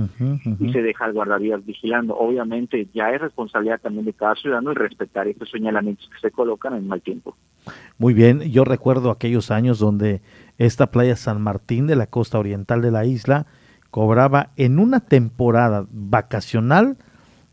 y se deja al guardavidas vigilando. Obviamente ya es responsabilidad también de cada ciudadano el respetar estos señalamientos que se colocan en mal tiempo. Muy bien, yo recuerdo aquellos años donde esta playa San Martín de la costa oriental de la isla cobraba en una temporada vacacional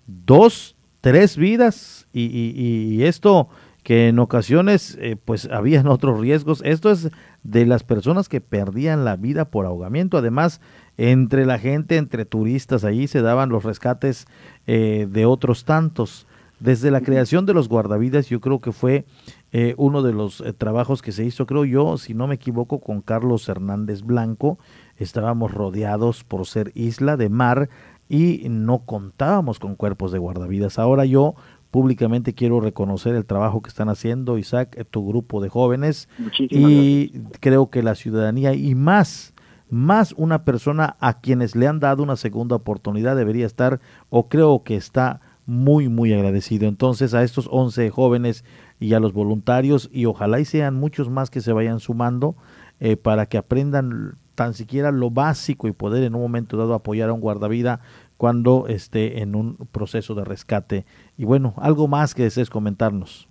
dos tres vidas y, esto que en ocasiones eh, pues habían otros riesgos. Esto es de las personas que perdían la vida por ahogamiento. Además, entre la gente, entre turistas, allí se daban los rescates eh, de otros tantos. Desde la creación de los guardavidas, yo creo que fue eh, uno de los trabajos que se hizo, creo yo, si no me equivoco, con Carlos Hernández Blanco. Estábamos rodeados por ser isla de mar y no contábamos con cuerpos de guardavidas. Ahora yo públicamente quiero reconocer el trabajo que están haciendo, Isaac, eh, tu grupo de jóvenes y creo que la ciudadanía y más más una persona a quienes le han dado una segunda oportunidad debería estar o creo que está muy muy agradecido. Entonces a estos 11 jóvenes y a los voluntarios y ojalá y sean muchos más que se vayan sumando eh, para que aprendan tan siquiera lo básico y poder en un momento dado apoyar a un guardavida cuando esté en un proceso de rescate. Y bueno, algo más que desees comentarnos.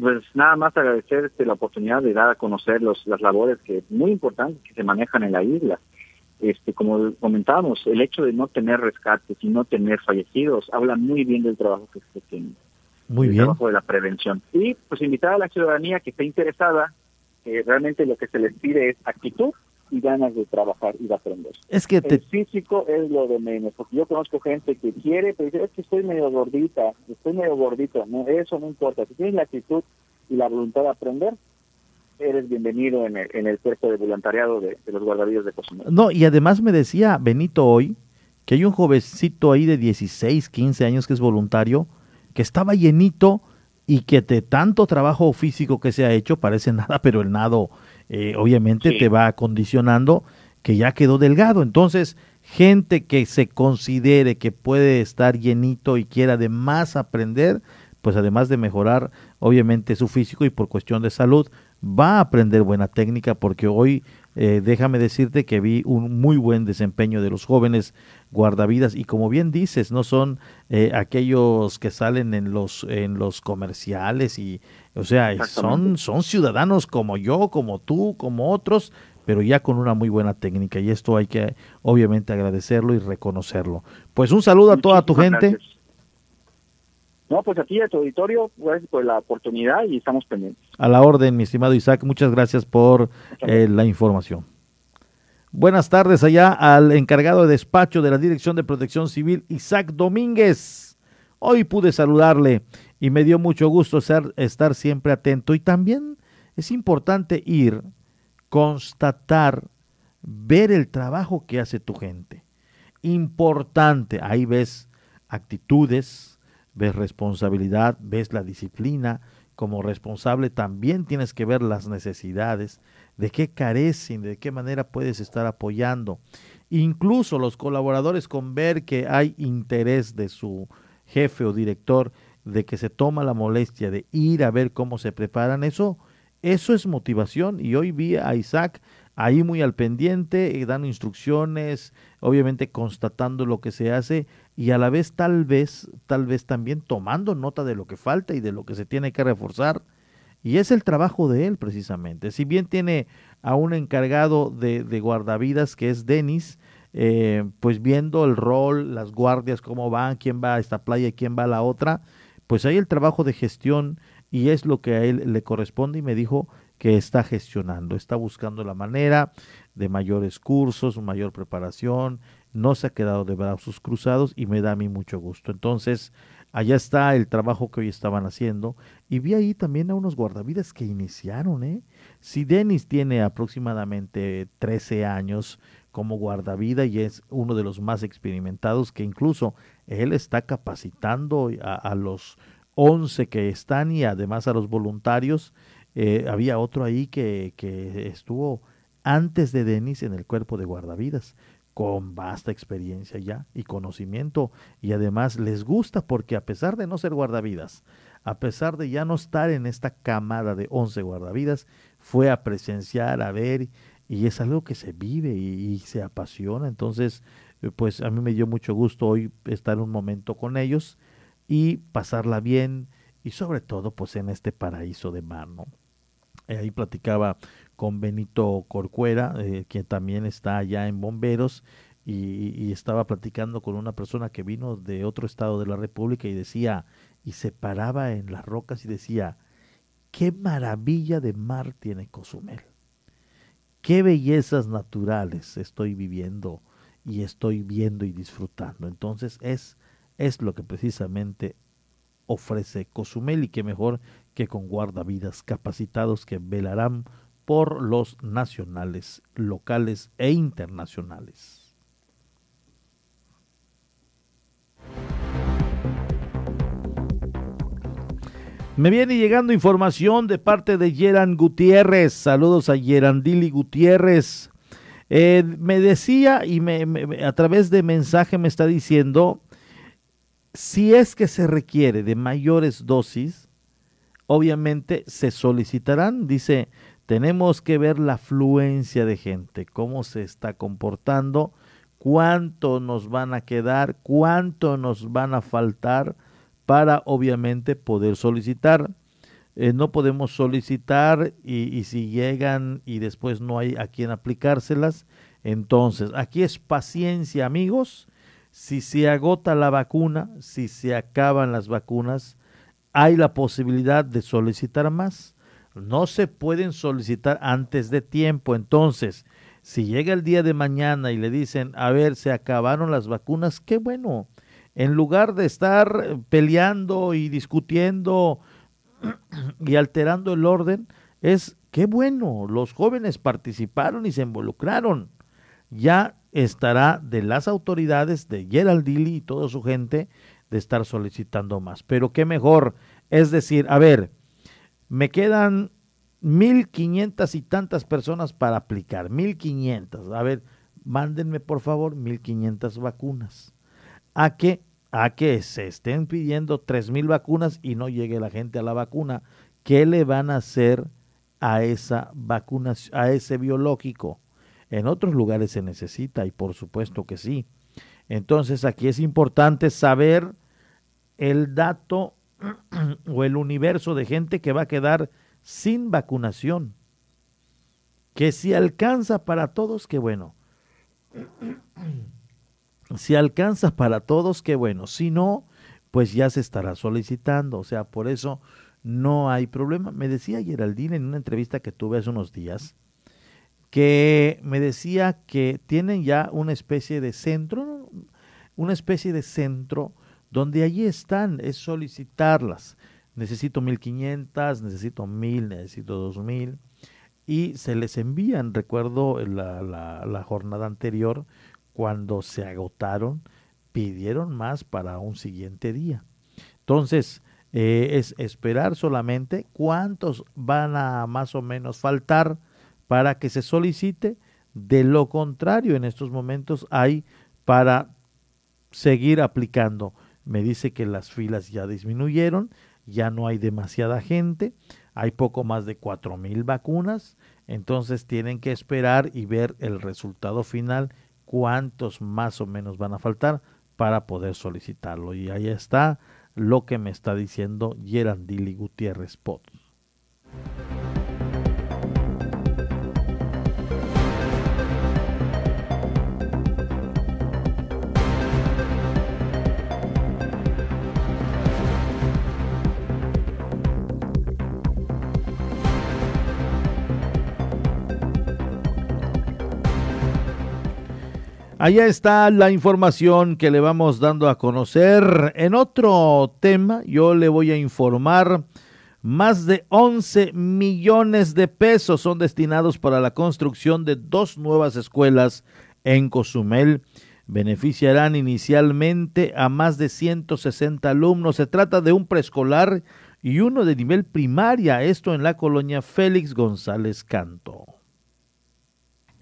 Pues nada más agradecer este, la oportunidad de dar a conocer los, las labores que muy importantes que se manejan en la isla. Este, como comentábamos, el hecho de no tener rescates y no tener fallecidos habla muy bien del trabajo que se tiene. Muy el bien. trabajo de la prevención. Y pues invitar a la ciudadanía que esté interesada, que realmente lo que se les pide es actitud y ganas de trabajar y de aprender. Es que El físico es lo de menos, porque yo conozco gente que quiere, pero dice, es que estoy medio gordita, estoy medio gordito, no, eso no importa. Si tienes la actitud y la voluntad de aprender, eres bienvenido en el, en el puesto de voluntariado de, de los guardavidas de Cozumel. No, y además me decía Benito hoy que hay un jovencito ahí de 16, 15 años que es voluntario, que estaba llenito y que de tanto trabajo físico que se ha hecho, parece nada, pero el nado eh, obviamente te va acondicionando que ya quedó delgado. Entonces, gente que se considere que puede estar llenito y quiera además aprender, pues además de mejorar obviamente su físico y por cuestión de salud, va a aprender buena técnica porque hoy eh, déjame decirte que vi un muy buen desempeño de los jóvenes guardavidas y como bien dices no son eh, aquellos que salen en los en los comerciales y o sea son son ciudadanos como yo como tú como otros pero ya con una muy buena técnica y esto hay que obviamente agradecerlo y reconocerlo. Pues un saludo a toda tu gente. Gracias. No, pues aquí a tu auditorio, gracias por la oportunidad y estamos pendientes. A la orden, mi estimado Isaac, muchas gracias por eh, la información. Buenas tardes allá al encargado de despacho de la Dirección de Protección Civil, Isaac Domínguez. Hoy pude saludarle y me dio mucho gusto ser, estar siempre atento y también es importante ir, constatar, ver el trabajo que hace tu gente. Importante, ahí ves actitudes, ves responsabilidad, ves la disciplina. Como responsable también tienes que ver las necesidades, de qué carecen, de qué manera puedes estar apoyando. Incluso los colaboradores con ver que hay interés de su jefe o director, de que se toma la molestia de ir a ver cómo se preparan, eso, eso es motivación. Y hoy vi a Isaac ahí muy al pendiente, eh, dando instrucciones, obviamente constatando lo que se hace y a la vez tal vez, tal vez también tomando nota de lo que falta y de lo que se tiene que reforzar. Y es el trabajo de él precisamente. Si bien tiene a un encargado de, de guardavidas que es Denis, eh, pues viendo el rol, las guardias, cómo van, quién va a esta playa y quién va a la otra, pues hay el trabajo de gestión y es lo que a él le corresponde y me dijo que está gestionando, está buscando la manera de mayores cursos, mayor preparación, no se ha quedado de brazos cruzados y me da a mí mucho gusto. Entonces, allá está el trabajo que hoy estaban haciendo y vi ahí también a unos guardavidas que iniciaron, ¿eh? Si Denis tiene aproximadamente 13 años como guardavida y es uno de los más experimentados que incluso él está capacitando a, a los 11 que están y además a los voluntarios. Eh, había otro ahí que, que estuvo antes de Denis en el cuerpo de guardavidas con vasta experiencia ya y conocimiento y además les gusta porque a pesar de no ser guardavidas, a pesar de ya no estar en esta camada de 11 guardavidas, fue a presenciar, a ver y es algo que se vive y, se apasiona. Entonces, eh, pues a mí me dio mucho gusto hoy estar un momento con ellos y pasarla bien y sobre todo pues en este paraíso de mar, eh, Ahí platicaba con Benito Corcuera, eh, quien también está allá en Bomberos, y, estaba platicando con una persona que vino de otro estado de la República y decía, y se paraba en las rocas y decía, qué maravilla de mar tiene Cozumel, qué bellezas naturales estoy viviendo y estoy viendo y disfrutando. Entonces es, es lo que precisamente ofrece Cozumel y qué mejor que con guardavidas capacitados que velarán por los nacionales, locales e internacionales. Me viene llegando información de parte de Yeran Gutiérrez. Saludos a Yerandili Gutiérrez. Eh, me decía y a través de mensaje me está diciendo, si es que se requiere de mayores dosis, obviamente se solicitarán. Dice, tenemos que ver la afluencia de gente, cómo se está comportando, cuánto nos van a quedar, cuánto nos van a faltar para obviamente poder solicitar. Eh, no podemos solicitar y, y, si llegan y después no hay a quien aplicárselas. Entonces, aquí es paciencia amigos. Si se agota la vacuna, si se acaban las vacunas, hay la posibilidad de solicitar más no se pueden solicitar antes de tiempo. Entonces, si llega el día de mañana y le dicen, a ver, se acabaron las vacunas, qué bueno. En lugar de estar peleando y discutiendo y alterando el orden, es qué bueno, los jóvenes participaron y se involucraron. Ya estará de las autoridades de Gerald Dili y toda su gente de estar solicitando más. Pero qué mejor, es decir, a ver, me quedan mil quinientas y tantas personas para aplicar, mil quinientas. A ver, mándenme por favor mil quinientas vacunas. A que, a que se estén pidiendo tres mil vacunas y no llegue la gente a la vacuna. ¿Qué le van a hacer a esa vacuna, a ese biológico? En otros lugares se necesita y por supuesto que sí. Entonces aquí es importante saber el dato o el universo de gente que va a quedar sin vacunación. Que si alcanza para todos, qué bueno. Si alcanza para todos, qué bueno. Si no, pues ya se estará solicitando. O sea, por eso no hay problema. Me decía Geraldine en una entrevista que tuve hace unos días, que me decía que tienen ya una especie de centro, una especie de centro donde allí están, es solicitarlas. Necesito 1500, necesito 1000, necesito 2000 y se les envían, recuerdo la, la, jornada anterior, cuando se agotaron, pidieron más para un siguiente día. Entonces, eh, es esperar solamente cuántos van a más o menos faltar para que se solicite. De lo contrario, en estos momentos hay para seguir aplicando me dice que las filas ya disminuyeron, ya no hay demasiada gente, hay poco más de cuatro mil vacunas, entonces tienen que esperar y ver el resultado final, cuántos más o menos van a faltar para poder solicitarlo. Y ahí está lo que me está diciendo Gerandili Gutiérrez Potts. Allá está la información que le vamos dando a conocer. En otro tema, yo le voy a informar, más de 11 millones de pesos son destinados para la construcción de dos nuevas escuelas en Cozumel. Beneficiarán inicialmente a más de 160 alumnos. Se trata de un preescolar y uno de nivel primaria, esto en la colonia Félix González Canto.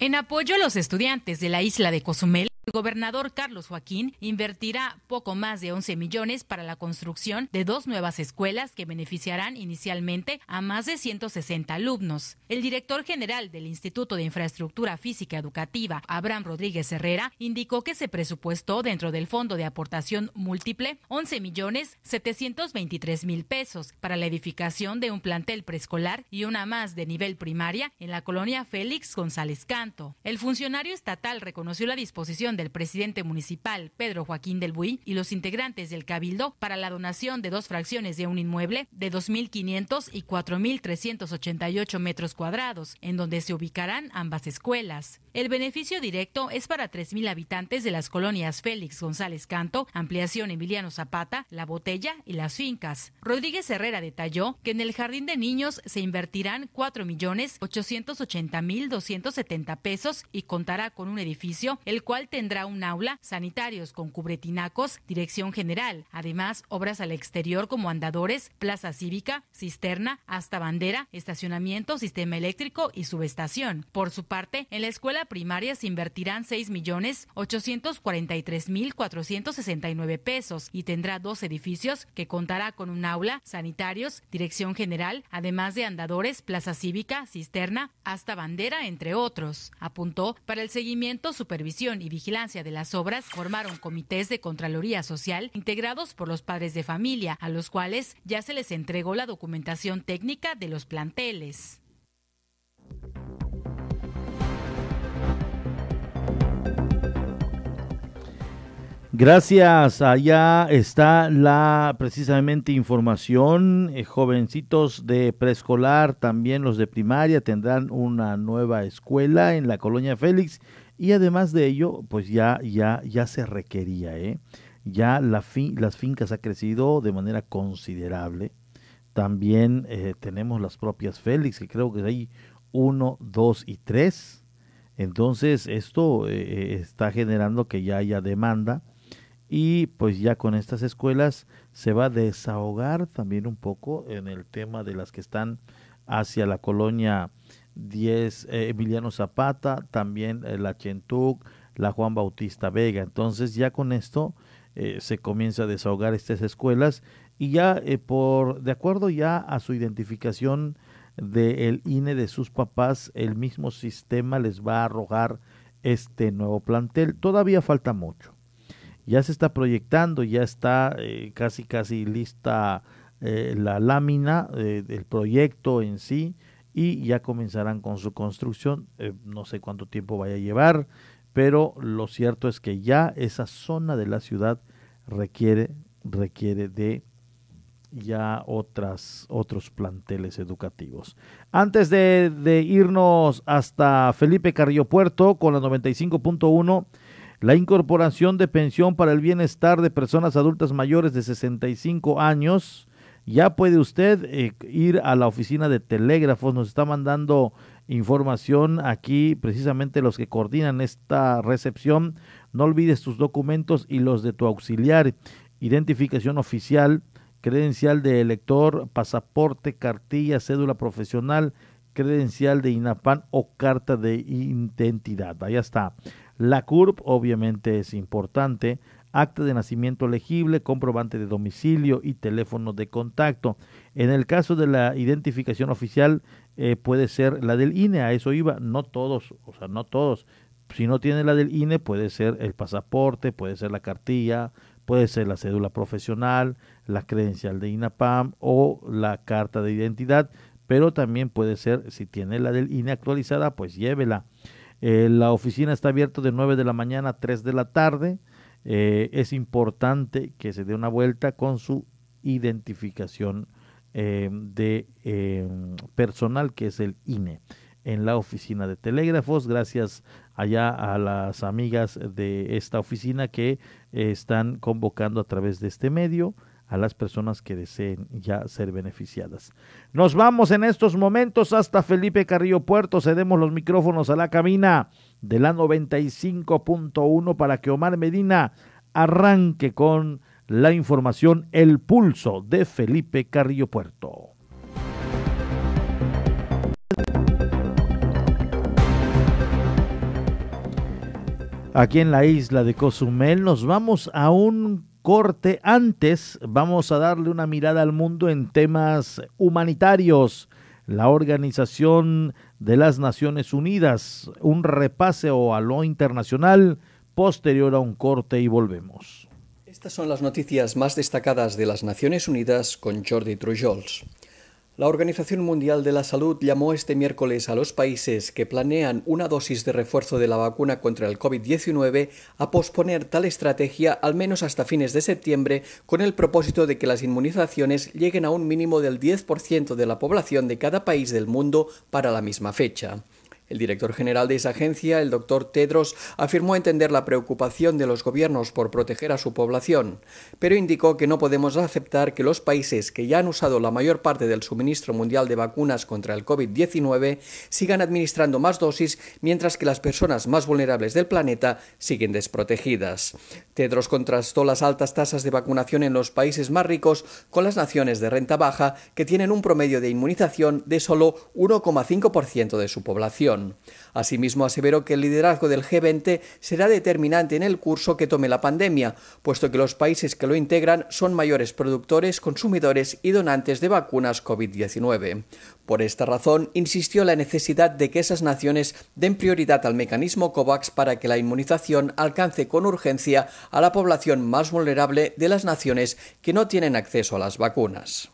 En apoyo a los estudiantes de la isla de Cozumel, el gobernador Carlos Joaquín invertirá poco más de 11 millones para la construcción de dos nuevas escuelas que beneficiarán inicialmente a más de 160 alumnos. El director general del Instituto de Infraestructura Física Educativa, Abraham Rodríguez Herrera, indicó que se presupuestó dentro del Fondo de Aportación Múltiple 11 millones 723 mil pesos para la edificación de un plantel preescolar y una más de nivel primaria en la colonia Félix González Canto. El funcionario estatal reconoció la disposición del presidente municipal, Pedro Joaquín del Buy, y los integrantes del Cabildo para la donación de dos fracciones de un inmueble de 2.500 y 4.388 metros cuadrados, en donde se ubicarán ambas escuelas. El beneficio directo es para 3.000 habitantes de las colonias Félix González Canto, Ampliación Emiliano Zapata, La Botella y Las Fincas. Rodríguez Herrera detalló que en el jardín de niños se invertirán 4.880.270 pesos y contará con un edificio, el cual tendrá un aula, sanitarios con cubretinacos, dirección general, además obras al exterior como andadores, plaza cívica, cisterna, hasta bandera, estacionamiento, sistema eléctrico y subestación. Por su parte, en la escuela primaria se invertirán 6 millones 843 mil 469 pesos y tendrá dos edificios que contará con un aula, sanitarios, dirección general, además de andadores, plaza cívica, cisterna, hasta bandera, entre otros. Apuntó para el seguimiento, supervisión y vigilancia de las obras formaron comités de Contraloría Social integrados por los padres de familia, a los cuales ya se les entregó la documentación técnica de los planteles. Gracias, allá está la precisamente información. Eh, jovencitos de preescolar, también los de primaria, tendrán una nueva escuela en la colonia Félix y además de ello, pues ya, ya, ya se requería, ¿eh? Ya la las fincas ha crecido de manera considerable. También eh, tenemos las propias Félix, que creo que hay uno, dos y tres. Entonces esto eh, está generando que ya haya demanda y pues ya con estas escuelas se va a desahogar también un poco en el tema de las que están hacia la colonia 10 eh, Emiliano Zapata, también eh, la Chentuc, la Juan Bautista Vega. Entonces ya con esto eh, se comienza a desahogar estas escuelas y ya por de acuerdo ya a su identificación del INE de sus papás, el mismo sistema les va a arrojar este nuevo plantel. Todavía falta mucho ya se está proyectando, ya está eh, casi casi lista eh, la lámina eh, del proyecto en sí y ya comenzarán con su construcción. no sé cuánto tiempo vaya a llevar, pero lo cierto es que ya esa zona de la ciudad requiere requiere de ya otras, otros planteles educativos. Antes de, de irnos hasta Felipe Carrillo Puerto con la 95.1, la incorporación de pensión para el bienestar de personas adultas mayores de 65 años. Ya puede usted eh, ir a la oficina de telégrafos, nos está mandando información aquí precisamente los que coordinan esta recepción. No olvides tus documentos y los de tu auxiliar, identificación oficial, credencial de elector, pasaporte, cartilla, cédula profesional, credencial de INAPAN o carta de identidad. Ahí está. La CURP obviamente es importante, acta de nacimiento legible, comprobante de domicilio y teléfono de contacto. En el caso de la identificación oficial eh, puede ser la del INE, a eso iba, no todos, o sea, no todos. Si no tiene la del INE puede ser el pasaporte, puede ser la cartilla, puede ser la cédula profesional, la credencial de INAPAM o la carta de identidad, pero también puede ser, si tiene la del INE actualizada, pues llévela. Eh, la oficina está abierta de 9 de la mañana a 3 de la tarde. Eh, es importante que se dé una vuelta con su identificación eh, de personal, que es el INE, en la oficina de telégrafos. Gracias allá a las amigas de esta oficina que están convocando a través de este medio a las personas que deseen ya ser beneficiadas. Nos vamos en estos momentos hasta Felipe Carrillo Puerto, cedemos los micrófonos a la cabina de la 95.1 para que Omar Medina arranque con la información El Pulso de Felipe Carrillo Puerto. aquí en la isla de Cozumel. Nos vamos a un corte. Antes vamos a darle una mirada al mundo en temas humanitarios. La Organización de las Naciones Unidas, un repaseo a lo internacional posterior a un corte y volvemos. Estas son las noticias más destacadas de las Naciones Unidas con Jordi Trujols. La Organización Mundial de la Salud llamó este miércoles a los países que planean una dosis de refuerzo de la vacuna contra el COVID-19 a posponer tal estrategia al menos hasta fines de septiembre con el propósito de que las inmunizaciones lleguen a un mínimo del 10% de la población de cada país del mundo para la misma fecha. El director general de esa agencia, el doctor Tedros, afirmó entender la preocupación de los gobiernos por proteger a su población, pero indicó que no podemos aceptar que los países que ya han usado la mayor parte del suministro mundial de vacunas contra el COVID-19 sigan administrando más dosis mientras que las personas más vulnerables del planeta siguen desprotegidas. Tedros contrastó las altas tasas de vacunación en los países más ricos con las naciones de renta baja que tienen un promedio de inmunización de solo 1,5% de su población. Asimismo, aseveró que el liderazgo del G20 será determinante en el curso que tome la pandemia, puesto que los países que lo integran son mayores productores, consumidores y donantes de vacunas COVID-19. Por esta razón, insistió en la necesidad de que esas naciones den prioridad al mecanismo COVAX para que la inmunización alcance con urgencia a la población más vulnerable de las naciones que no tienen acceso a las vacunas.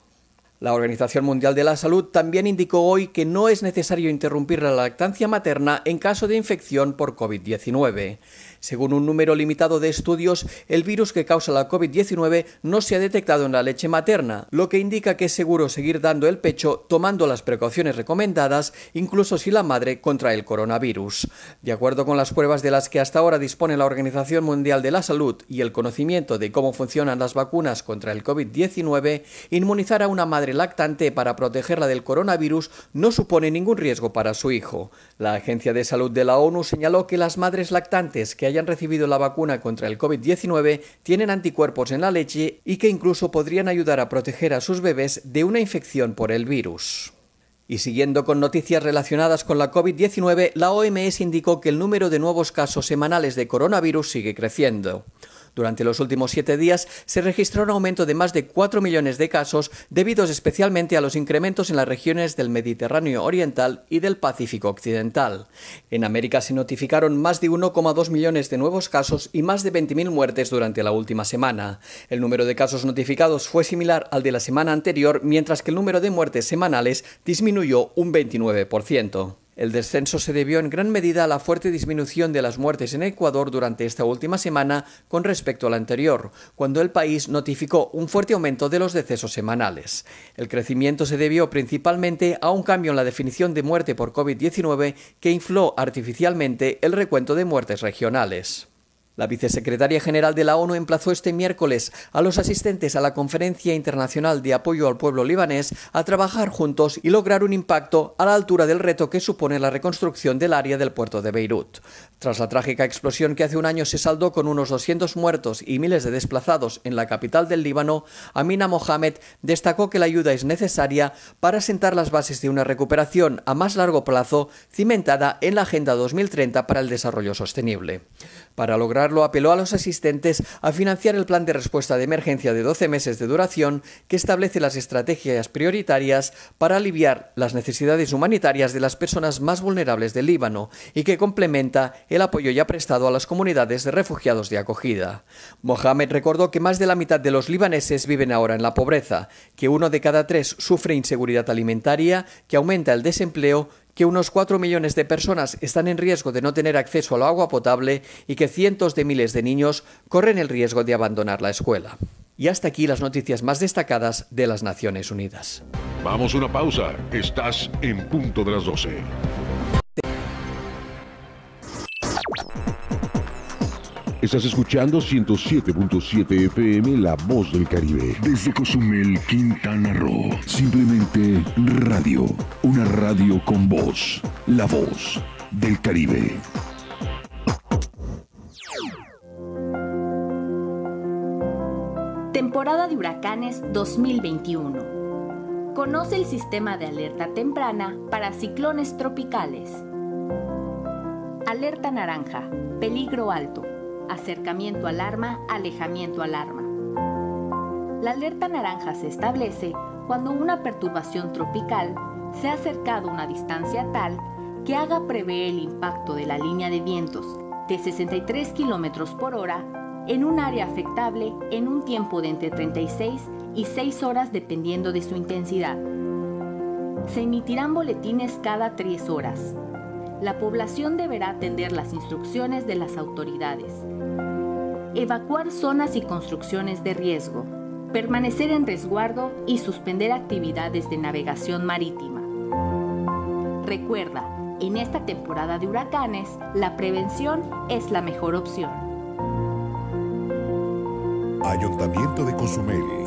La Organización Mundial de la Salud también indicó hoy que no es necesario interrumpir la lactancia materna en caso de infección por COVID-19. Según un número limitado de estudios, el virus que causa la COVID-19 no se ha detectado en la leche materna, lo que indica que es seguro seguir dando el pecho tomando las precauciones recomendadas, incluso si la madre contrae el coronavirus. De acuerdo con las pruebas de las que hasta ahora dispone la Organización Mundial de la Salud y el conocimiento de cómo funcionan las vacunas contra el COVID-19, inmunizar a una madre lactante para protegerla del coronavirus no supone ningún riesgo para su hijo. La Agencia de Salud de la ONU señaló que las madres lactantes que hayan recibido la vacuna contra el COVID-19 tienen anticuerpos en la leche y que incluso podrían ayudar a proteger a sus bebés de una infección por el virus. Y siguiendo con noticias relacionadas con la COVID-19, la OMS indicó que el número de nuevos casos semanales de coronavirus sigue creciendo. Durante los últimos siete días se registró un aumento de más de 4 millones de casos debidos especialmente a los incrementos en las regiones del Mediterráneo Oriental y del Pacífico Occidental. En América se notificaron más de 1,2 millones de nuevos casos y más de 20.000 muertes durante la última semana. El número de casos notificados fue similar al de la semana anterior, mientras que el número de muertes semanales disminuyó un 29%. El descenso se debió en gran medida a la fuerte disminución de las muertes en Ecuador durante esta última semana con respecto a la anterior, cuando el país notificó un fuerte aumento de los decesos semanales. El crecimiento se debió principalmente a un cambio en la definición de muerte por COVID-19 que infló artificialmente el recuento de muertes regionales. La vicesecretaria general de la ONU emplazó este miércoles a los asistentes a la Conferencia Internacional de Apoyo al Pueblo Libanés a trabajar juntos y lograr un impacto a la altura del reto que supone la reconstrucción del área del puerto de Beirut. Tras la trágica explosión que hace un año se saldó con unos 200 muertos y miles de desplazados en la capital del Líbano, Amina Mohamed destacó que la ayuda es necesaria para sentar las bases de una recuperación a más largo plazo cimentada en la Agenda 2030 para el Desarrollo Sostenible. Para lograrlo, apeló a los asistentes a financiar el plan de respuesta de emergencia de 12 meses de duración que establece las estrategias prioritarias para aliviar las necesidades humanitarias de las personas más vulnerables del Líbano y que complementa el apoyo ya prestado a las comunidades de refugiados de acogida. Mohamed recordó que más de la mitad de los libaneses viven ahora en la pobreza, que uno de cada tres sufre inseguridad alimentaria, que aumenta el desempleo que unos 4 millones de personas están en riesgo de no tener acceso al agua potable y que cientos de miles de niños corren el riesgo de abandonar la escuela. Y hasta aquí las noticias más destacadas de las Naciones Unidas. Vamos a una pausa. Estás en punto de las 12. Estás escuchando 107.7 FM La Voz del Caribe. Desde Cozumel, Quintana Roo. Simplemente radio. Una radio con voz. La Voz del Caribe. Temporada de huracanes 2021. Conoce el sistema de alerta temprana para ciclones tropicales. Alerta naranja, peligro alto. Acercamiento al arma, alejamiento al arma. La alerta naranja se establece cuando una perturbación tropical se ha acercado a una distancia tal que haga prever el impacto de la línea de vientos de 63 km por hora en un área afectable en un tiempo de entre 36 y 6 horas dependiendo de su intensidad. Se emitirán boletines cada 3 horas. La población deberá atender las instrucciones de las autoridades. Evacuar zonas y construcciones de riesgo. Permanecer en resguardo y suspender actividades de navegación marítima. Recuerda, en esta temporada de huracanes, la prevención es la mejor opción. Ayuntamiento de Cozumel.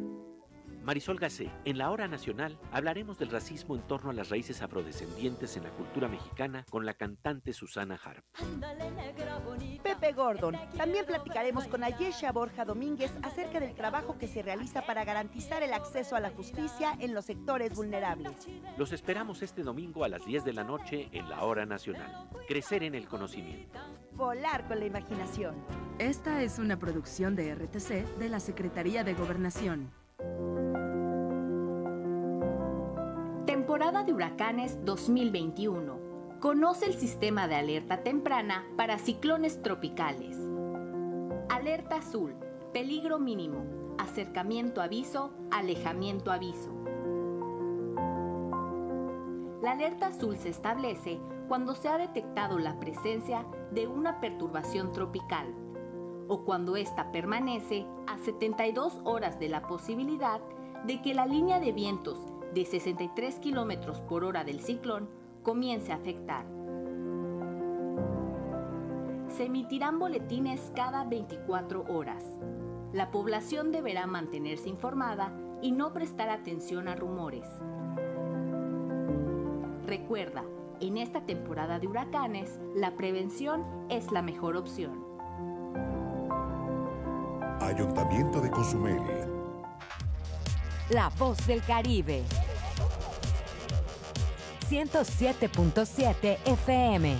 Marisol Gacé, en la hora nacional hablaremos del racismo en torno a las raíces afrodescendientes en la cultura mexicana con la cantante Susana Harp. Pepe Gordon. También platicaremos con Ayesha Borja Domínguez acerca del trabajo que se realiza para garantizar el acceso a la justicia en los sectores vulnerables. Los esperamos este domingo a las 10 de la noche en la hora nacional. Crecer en el conocimiento. Volar con la imaginación. Esta es una producción de RTC de la Secretaría de Gobernación. Temporada de huracanes 2021. Conoce el sistema de alerta temprana para ciclones tropicales. Alerta azul. Peligro mínimo. Acercamiento aviso. Alejamiento aviso. La alerta azul se establece cuando se ha detectado la presencia de una perturbación tropical o cuando ésta permanece a 72 horas de la posibilidad de que la línea de vientos de 63 km por hora del ciclón comience a afectar. Se emitirán boletines cada 24 horas. La población deberá mantenerse informada y no prestar atención a rumores. Recuerda, en esta temporada de huracanes, la prevención es la mejor opción. Ayuntamiento de Cozumel. La voz del Caribe. 107.7 FM.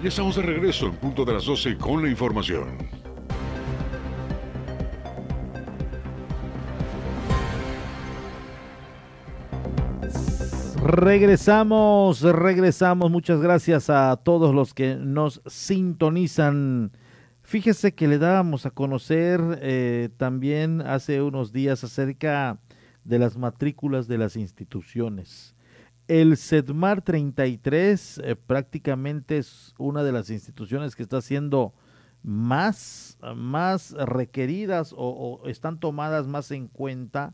Ya estamos de regreso en punto de las 12 con la información. Regresamos, regresamos. Muchas gracias a todos los que nos sintonizan. Fíjese que le dábamos a conocer eh, también hace unos días acerca de las matrículas de las instituciones. El CEDMAR 33 eh, prácticamente es una de las instituciones que está siendo más, más requeridas o, o están tomadas más en cuenta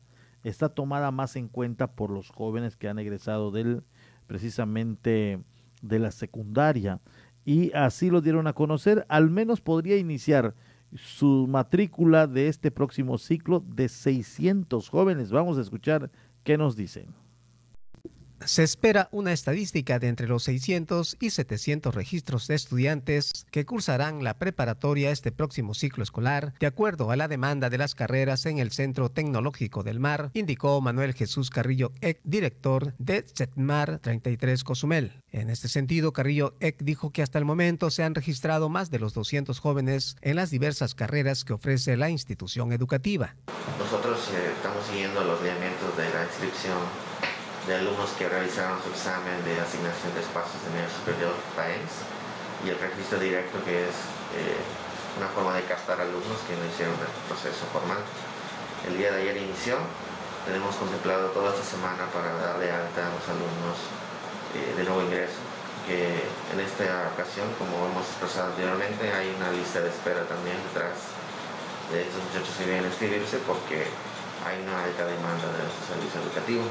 está tomada más en cuenta por los jóvenes que han egresado del precisamente de la secundaria y así lo dieron a conocer, al menos podría iniciar su matrícula de este próximo ciclo de 600 jóvenes. Vamos a escuchar qué nos dicen. Se espera una estadística de entre los 600 y 700 registros de estudiantes que cursarán la preparatoria este próximo ciclo escolar, de acuerdo a la demanda de las carreras en el Centro Tecnológico del Mar, indicó Manuel Jesús Carrillo Eck, director de CETMAR 33 Cozumel. En este sentido, Carrillo Eck dijo que hasta el momento se han registrado más de los 200 jóvenes en las diversas carreras que ofrece la institución educativa. Nosotros eh, estamos siguiendo los lineamientos de la inscripción de alumnos que realizaron su examen de asignación de espacios de nivel superior país y el registro directo que es eh, una forma de captar alumnos que no hicieron el proceso formal. El día de ayer inició, tenemos contemplado toda esta semana para darle alta a los alumnos eh, de nuevo ingreso, que en esta ocasión, como hemos expresado anteriormente, hay una lista de espera también detrás de estos muchachos que vienen a inscribirse porque hay una alta demanda de nuestro servicio educativo.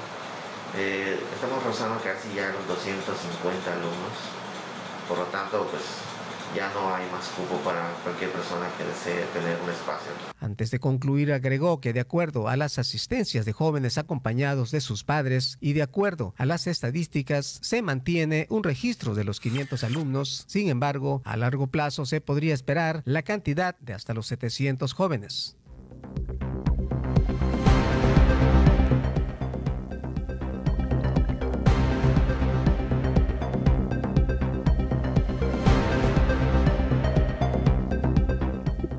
Eh, estamos rozando casi ya los 250 alumnos, por lo tanto, pues ya no hay más cupo para cualquier persona que desee tener un espacio. Antes de concluir, agregó que de acuerdo a las asistencias de jóvenes acompañados de sus padres y de acuerdo a las estadísticas, se mantiene un registro de los 500 alumnos. Sin embargo, a largo plazo se podría esperar la cantidad de hasta los 700 jóvenes.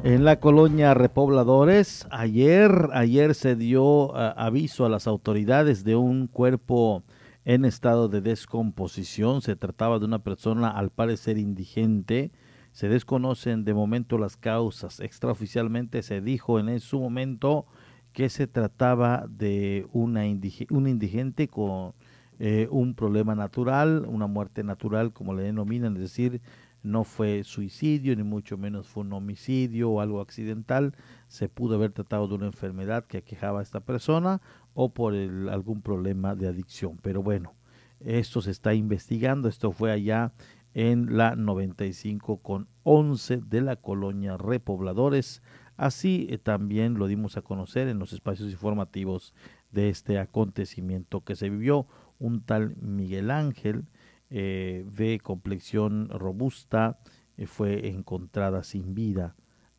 En la colonia Repobladores, ayer, ayer se dio uh, aviso a las autoridades de un cuerpo en estado de descomposición. Se trataba de una persona al parecer indigente. Se desconocen de momento las causas. Extraoficialmente se dijo en su momento que se trataba de una un indigente con eh, un problema natural, una muerte natural, como le denominan, es decir, no fue suicidio, ni mucho menos fue un homicidio o algo accidental. Se pudo haber tratado de una enfermedad que aquejaba a esta persona o por algún problema de adicción. Pero bueno, esto se está investigando. Esto fue allá en la 95 con 11 de la colonia Repobladores. Así eh, también lo dimos a conocer en los espacios informativos de este acontecimiento que se vivió. Un tal Miguel Ángel, eh, de complexión robusta eh, fue encontrada sin vida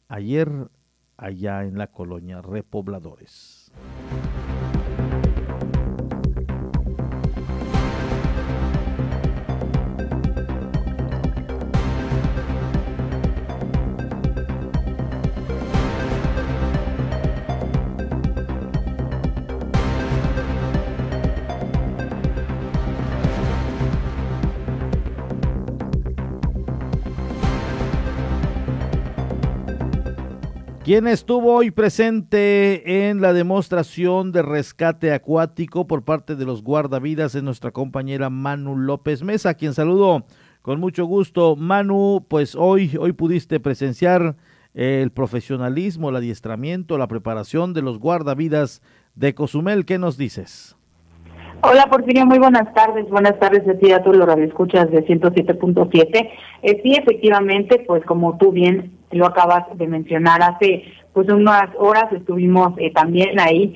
ayer allá en la colonia Repobladores. ¿Quién estuvo hoy presente en la demostración de rescate acuático por parte de los guardavidas es nuestra compañera Manu López Mesa, quien saludo con mucho gusto. Manu, pues hoy, hoy pudiste presenciar el profesionalismo, el adiestramiento, la preparación de los guardavidas de Cozumel. ¿Qué nos dices? Hola Porfirio, muy buenas tardes. Buenas tardes a ti a todos los radioescuchas de 107.7. Eh, sí, efectivamente, pues como tú bien lo acabas de mencionar, hace pues unas horas estuvimos eh, también ahí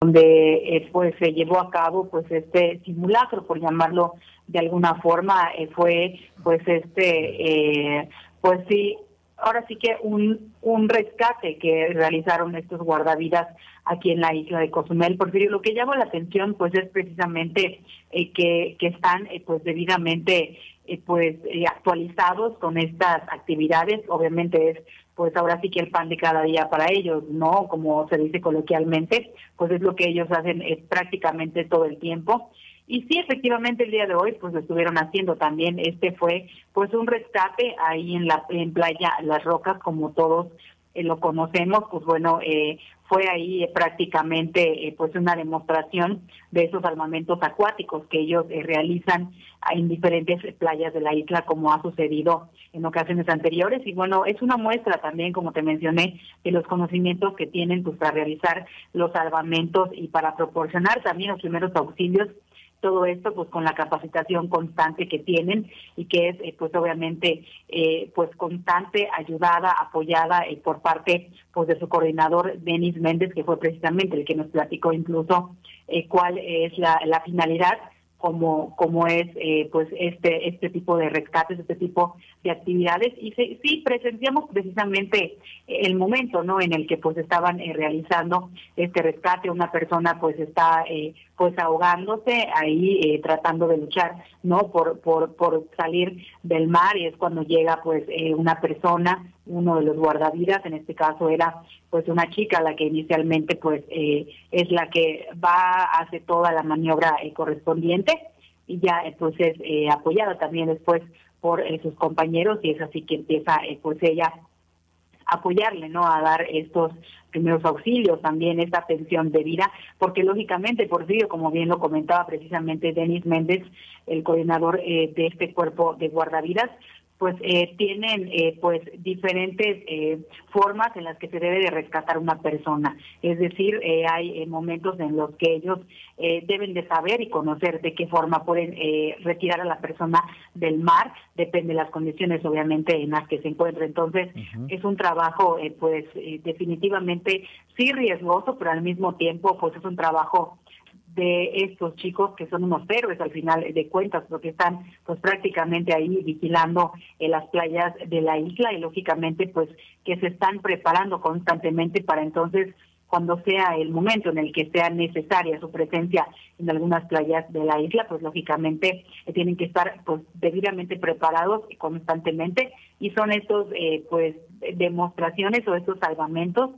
donde eh, pues se llevó a cabo pues este simulacro por llamarlo de alguna forma eh, fue pues este pues sí ahora sí que un un rescate que realizaron estos guardavidas aquí en la isla de Cozumel. Porfirio, lo que llama la atención pues es precisamente que, que están pues debidamente eh, pues eh, actualizados con estas actividades. Obviamente es pues ahora sí que el pan de cada día para ellos, ¿no? Como se dice coloquialmente, pues es lo que ellos hacen eh, prácticamente todo el tiempo. Y sí, efectivamente el día de hoy pues lo estuvieron haciendo también. Este fue pues un rescate ahí en la en playa Las Rocas como todos lo conocemos, pues bueno, eh, fue ahí prácticamente eh, pues una demostración de esos armamentos acuáticos que ellos eh, realizan en diferentes playas de la isla como ha sucedido en ocasiones anteriores. Y bueno es una muestra también como te mencioné de los conocimientos que tienen pues para realizar los armamentos y para proporcionar también los primeros auxilios todo esto pues con la capacitación constante que tienen y que es eh, pues obviamente eh, pues constante ayudada apoyada eh, por parte pues de su coordinador Denis Méndez que fue precisamente el que nos platicó incluso cuál es la, la finalidad como como es eh, pues este este tipo de rescates este tipo de actividades. Y sí presenciamos precisamente el momento no en el que pues estaban eh, realizando este rescate. Una persona pues está eh, pues ahogándose ahí tratando de luchar no por por por salir del mar. Y es cuando llega pues una persona uno de los guardavidas, en este caso era pues una chica la que inicialmente pues eh, es la que va a hacer toda la maniobra eh, correspondiente y ya pues es apoyada también después por sus compañeros y es así que empieza pues ella apoyarle, ¿no? A dar estos primeros auxilios, también esta atención de vida, porque lógicamente, por Porfirio, como bien lo comentaba precisamente Denis Méndez, el coordinador eh, de este cuerpo de guardavidas, pues eh, tienen eh, pues diferentes eh, formas en las que se debe de rescatar una persona. Es decir, hay momentos en los que ellos deben de saber y conocer de qué forma pueden retirar a la persona del mar, depende de las condiciones obviamente en las que se encuentre. Entonces, es un trabajo pues definitivamente sí riesgoso, pero al mismo tiempo pues es un trabajo de estos chicos que son unos héroes al final de cuentas porque están pues prácticamente ahí vigilando en las playas de la isla y lógicamente pues que se están preparando constantemente para entonces cuando sea el momento en el que sea necesaria su presencia en algunas playas de la isla, pues lógicamente eh, tienen que estar pues debidamente preparados constantemente y son estos eh, pues demostraciones o estos salvamentos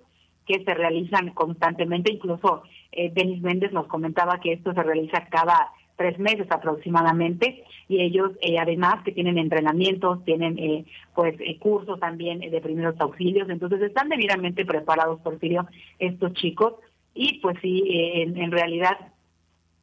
que se realizan constantemente. Incluso eh, Denis Méndez nos comentaba que esto se realiza cada tres meses aproximadamente y ellos eh, además que tienen entrenamientos, tienen eh, pues eh, cursos también de primeros auxilios, entonces están debidamente preparados, Porfirio, estos chicos. Y pues sí, en, en realidad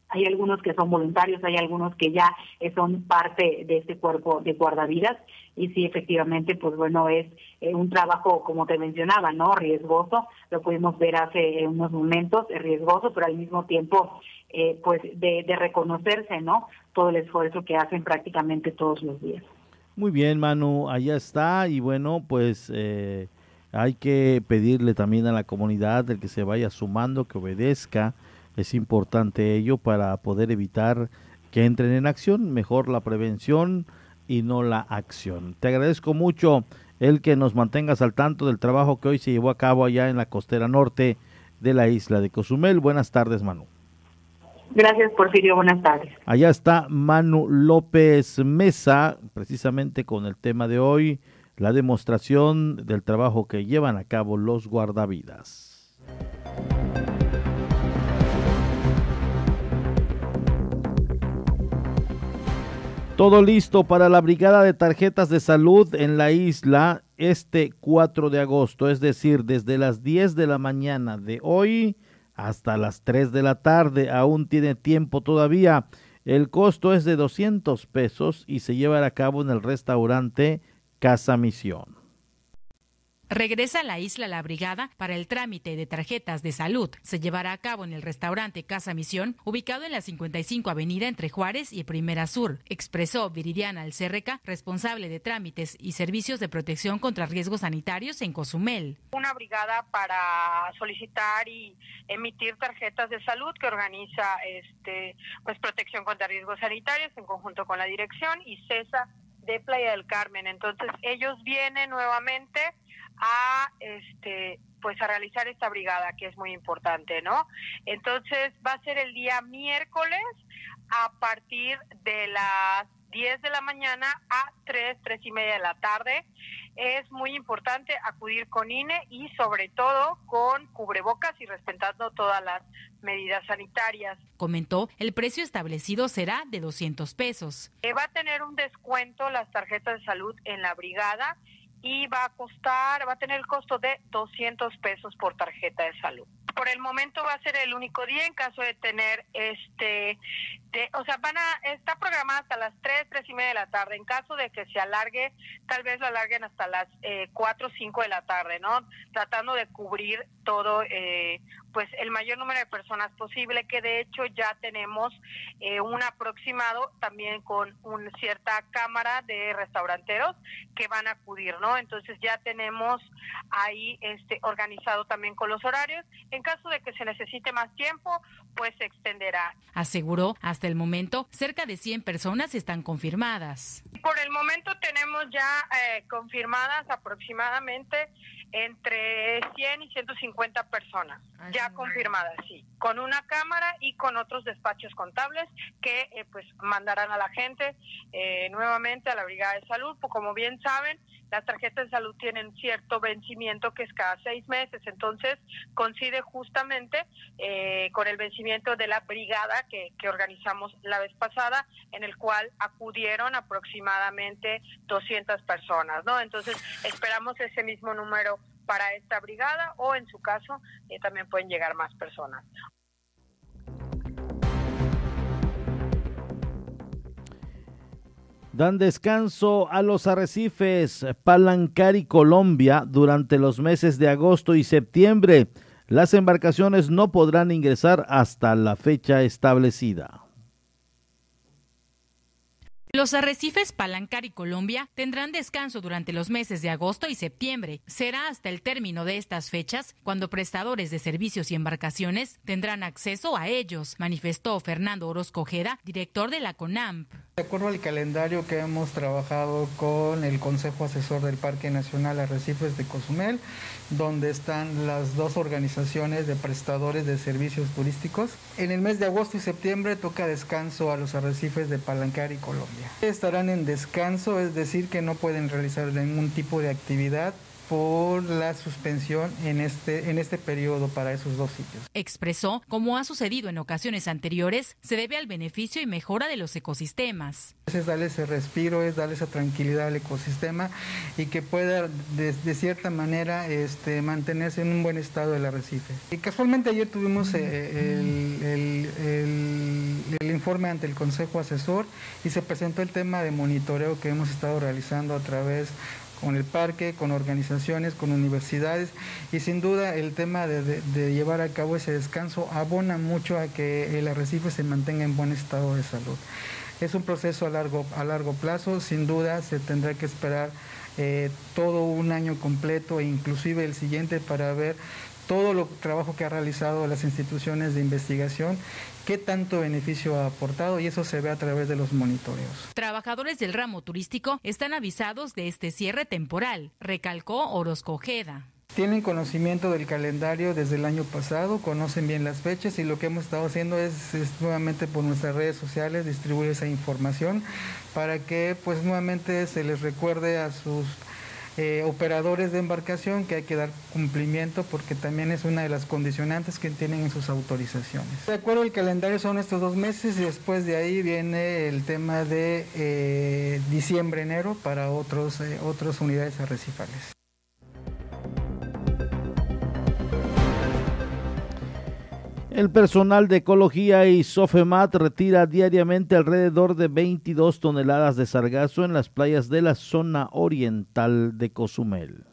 hay algunos que son voluntarios, hay algunos que ya son parte de este cuerpo de guardavidas y sí, efectivamente, pues bueno, es eh, un trabajo, como te mencionaba, ¿no? Riesgoso, lo pudimos ver hace unos momentos, es riesgoso, pero al mismo tiempo, eh, pues de, de reconocerse, ¿no? Todo el esfuerzo que hacen prácticamente todos los días. Muy bien, Manu, allá está y bueno, pues... Eh, hay que pedirle también a la comunidad el que se vaya sumando, que obedezca, es importante ello para poder evitar que entren en acción, mejor la prevención y no la acción. Te agradezco mucho el que nos mantengas al tanto del trabajo que hoy se llevó a cabo allá en la costera norte de la isla de Cozumel. Buenas tardes, Manu. Gracias, Porfirio. Buenas tardes. Allá está Manu López Mesa, precisamente con el tema de hoy, la demostración del trabajo que llevan a cabo los guardavidas. Todo listo para la brigada de tarjetas de salud en la isla este 4 de agosto, es decir, desde las 10 de la mañana de hoy hasta las 3 de la tarde. Aún tiene tiempo todavía. El costo es de 200 pesos y se llevará a cabo en el restaurante Casa Misión. Regresa a la isla La Brigada para el trámite de tarjetas de salud. Se llevará a cabo en el restaurante Casa Misión, ubicado en la 55 Avenida entre Juárez y Primera Sur, expresó Viridiana Alcerreca, responsable de trámites y servicios de protección contra riesgos sanitarios en Cozumel. Una brigada para solicitar y emitir tarjetas de salud que organiza este pues protección contra riesgos sanitarios en conjunto con la dirección y CESA de Playa del Carmen. Entonces, ellos vienen nuevamente a este pues a realizar esta brigada que es muy importante, ¿no? Entonces va a ser el día miércoles a partir de las 10 de la mañana a 3, 3 y media de la tarde. Es muy importante acudir con INE y sobre todo con cubrebocas y respetando todas las medidas sanitarias. Comentó, el precio establecido será de 200 pesos. Eh, va a tener un descuento las tarjetas de salud en la brigada y va a costar, va a tener el costo de 200 pesos por tarjeta de salud. Por el momento va a ser el único día en caso de tener este, de, o sea, van a, está programada hasta las 3, 3 y media de la tarde. En caso de que se alargue, tal vez lo alarguen hasta las eh, 4 o 5 de la tarde, ¿no? Tratando de cubrir todo, eh, pues el mayor número de personas posible, que de hecho ya tenemos eh, un aproximado también con una cierta cámara de restauranteros que van a acudir, ¿no? Entonces ya tenemos ahí este organizado también con los horarios. En caso de que se necesite más tiempo, pues se extenderá. Aseguró, hasta el momento, cerca de 100 personas están confirmadas. Por el momento tenemos ya eh, confirmadas aproximadamente entre 100 y 150 personas, ah, ya confirmadas, sí, con una cámara y con otros despachos contables que eh, pues mandarán a la gente eh, nuevamente a la Brigada de Salud, pues como bien saben, las tarjetas de salud tienen cierto vencimiento que es cada seis meses, entonces coincide justamente eh, con el vencimiento de la brigada que, que organizamos la vez pasada, en el cual acudieron aproximadamente 200 personas, ¿no? Entonces esperamos ese mismo número para esta brigada o en su caso eh, también pueden llegar más personas. Dan descanso a los arrecifes Palancari, Colombia, durante los meses de agosto y septiembre. Las embarcaciones no podrán ingresar hasta la fecha establecida. Los arrecifes Palancar y Colombia tendrán descanso durante los meses de agosto y septiembre. Será hasta el término de estas fechas cuando prestadores de servicios y embarcaciones tendrán acceso a ellos, manifestó Fernando Orozco Ojeda, director de la CONAMP. De acuerdo al calendario que hemos trabajado con el Consejo Asesor del Parque Nacional Arrecifes de Cozumel, donde están las dos organizaciones de prestadores de servicios turísticos, en el mes de agosto y septiembre toca descanso a los arrecifes de Palancar y Colombia. Estarán en descanso, es decir, que no pueden realizar ningún tipo de actividad por la suspensión en este, en este periodo para esos dos sitios. Expresó, como ha sucedido en ocasiones anteriores, se debe al beneficio y mejora de los ecosistemas. Es darle ese respiro, es darle esa tranquilidad al ecosistema y que pueda de, de cierta manera este, mantenerse en un buen estado del arrecife. Y casualmente ayer tuvimos eh, el, el, el, el informe ante el Consejo Asesor y se presentó el tema de monitoreo que hemos estado realizando a través con el parque, con organizaciones, con universidades y sin duda el tema de, llevar a cabo ese descanso abona mucho a que el arrecife se mantenga en buen estado de salud. Es un proceso a largo, a largo plazo, sin duda se tendrá que esperar eh, todo un año completo e inclusive el siguiente para ver todo el trabajo que ha realizado las instituciones de investigación qué tanto beneficio ha aportado y eso se ve a través de los monitoreos. Trabajadores del ramo turístico están avisados de este cierre temporal, recalcó Orozco Ojeda. Tienen conocimiento del calendario desde el año pasado, conocen bien las fechas y lo que hemos estado haciendo es, es, nuevamente por nuestras redes sociales distribuir esa información para que pues nuevamente se les recuerde a sus eh, operadores de embarcación que hay que dar cumplimiento porque también es una de las condicionantes que tienen en sus autorizaciones. De acuerdo al calendario son estos dos meses y después de ahí viene el tema de eh, diciembre-enero para otros, eh, otras unidades arrecifales. El personal de ecología y Sofemat retira diariamente alrededor de 22 toneladas de sargazo en las playas de la zona oriental de Cozumel.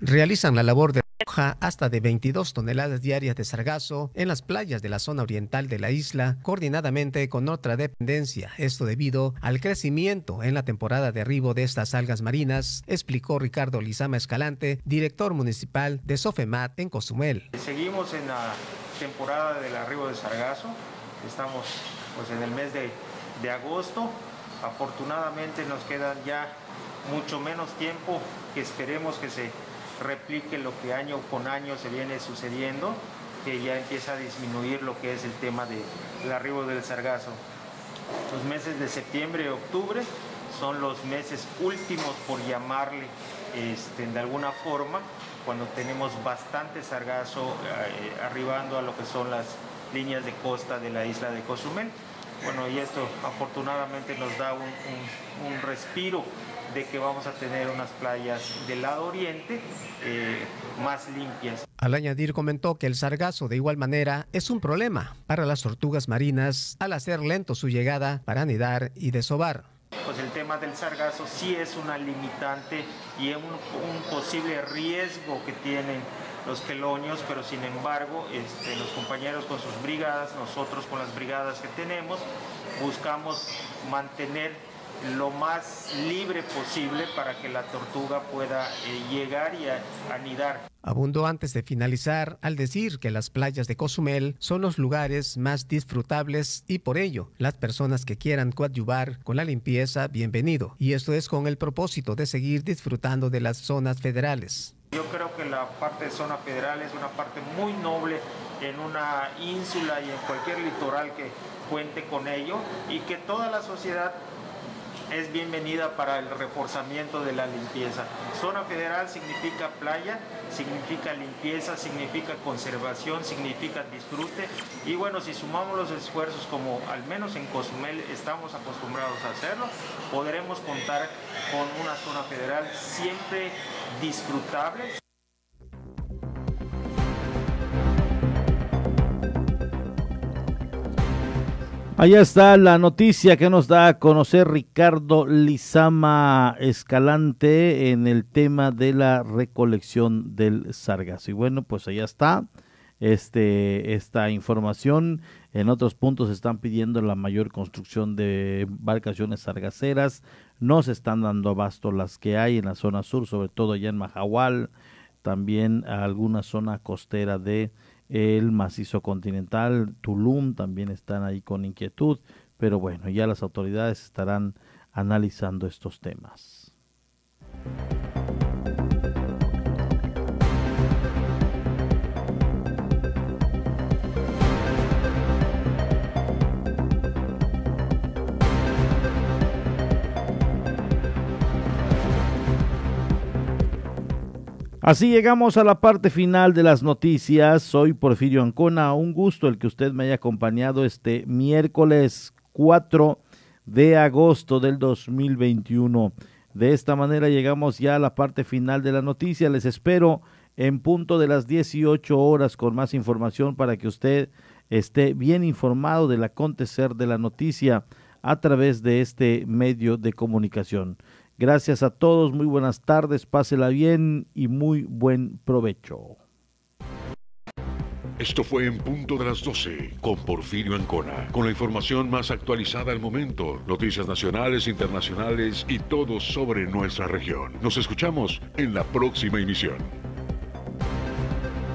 Realizan la labor de hasta de 22 toneladas diarias de sargazo en las playas de la zona oriental de la isla, coordinadamente con otra dependencia. Esto debido al crecimiento en la temporada de arribo de estas algas marinas, explicó Ricardo Lizama Escalante, director municipal de Sofemat en Cozumel. Seguimos en la temporada del arribo de sargazo, estamos pues en el mes de, de agosto, afortunadamente nos quedan ya mucho menos tiempo que esperemos que se replique lo que año con año se viene sucediendo, que ya empieza a disminuir lo que es el tema del arribo del sargazo. Los meses de septiembre y octubre son los meses últimos, por llamarle este, de alguna forma, cuando tenemos bastante sargazo eh, arribando a lo que son las líneas de costa de la isla de Cozumel. Bueno, y esto afortunadamente nos da un, un respiro de que vamos a tener unas playas del lado oriente eh, más limpias. Al añadir comentó que el sargazo de igual manera es un problema para las tortugas marinas al hacer lento su llegada para anidar y desovar. Pues el tema del sargazo sí es una limitante y es un, un posible riesgo que tienen los quelonios, pero sin embargo este, los compañeros con sus brigadas, nosotros con las brigadas que tenemos, buscamos mantener lo más libre posible para que la tortuga pueda eh, llegar y a, anidar. Abundó antes de finalizar al decir que las playas de Cozumel son los lugares más disfrutables y por ello las personas que quieran coadyuvar con la limpieza, bienvenido. Y esto es con el propósito de seguir disfrutando de las zonas federales. Yo creo que la parte de zona federal es una parte muy noble en una ínsula y en cualquier litoral que cuente con ello y que toda la sociedad es bienvenida para el reforzamiento de la limpieza. Zona federal significa playa, significa limpieza, significa conservación, significa disfrute. Y bueno, si sumamos los esfuerzos como al menos en Cozumel estamos acostumbrados a hacerlo, podremos contar con una zona federal siempre disfrutable. Allá está la noticia que nos da a conocer Ricardo Lizama Escalante en el tema de la recolección del sargazo. Y bueno, pues allá está este, esta información. En otros puntos están pidiendo la mayor construcción de embarcaciones sargaceras. No se están dando abasto las que hay en la zona sur, sobre todo allá en Mahahual, también alguna zona costera de el macizo continental, Tulum también están ahí con inquietud, pero bueno, ya las autoridades estarán analizando estos temas. Así llegamos a la parte final de las noticias. Soy Porfirio Ancona. Un gusto el que usted me haya acompañado este miércoles 4 de agosto del 2021. De esta manera llegamos ya a la parte final de la noticia. Les espero en punto de las 18 horas con más información para que usted esté bien informado del acontecer de la noticia a través de este medio de comunicación. Gracias a todos, muy buenas tardes, pásela bien y muy buen provecho. Esto fue en punto de las 12 con Porfirio Ancona, con la información más actualizada al momento, noticias nacionales, internacionales y todo sobre nuestra región. Nos escuchamos en la próxima emisión.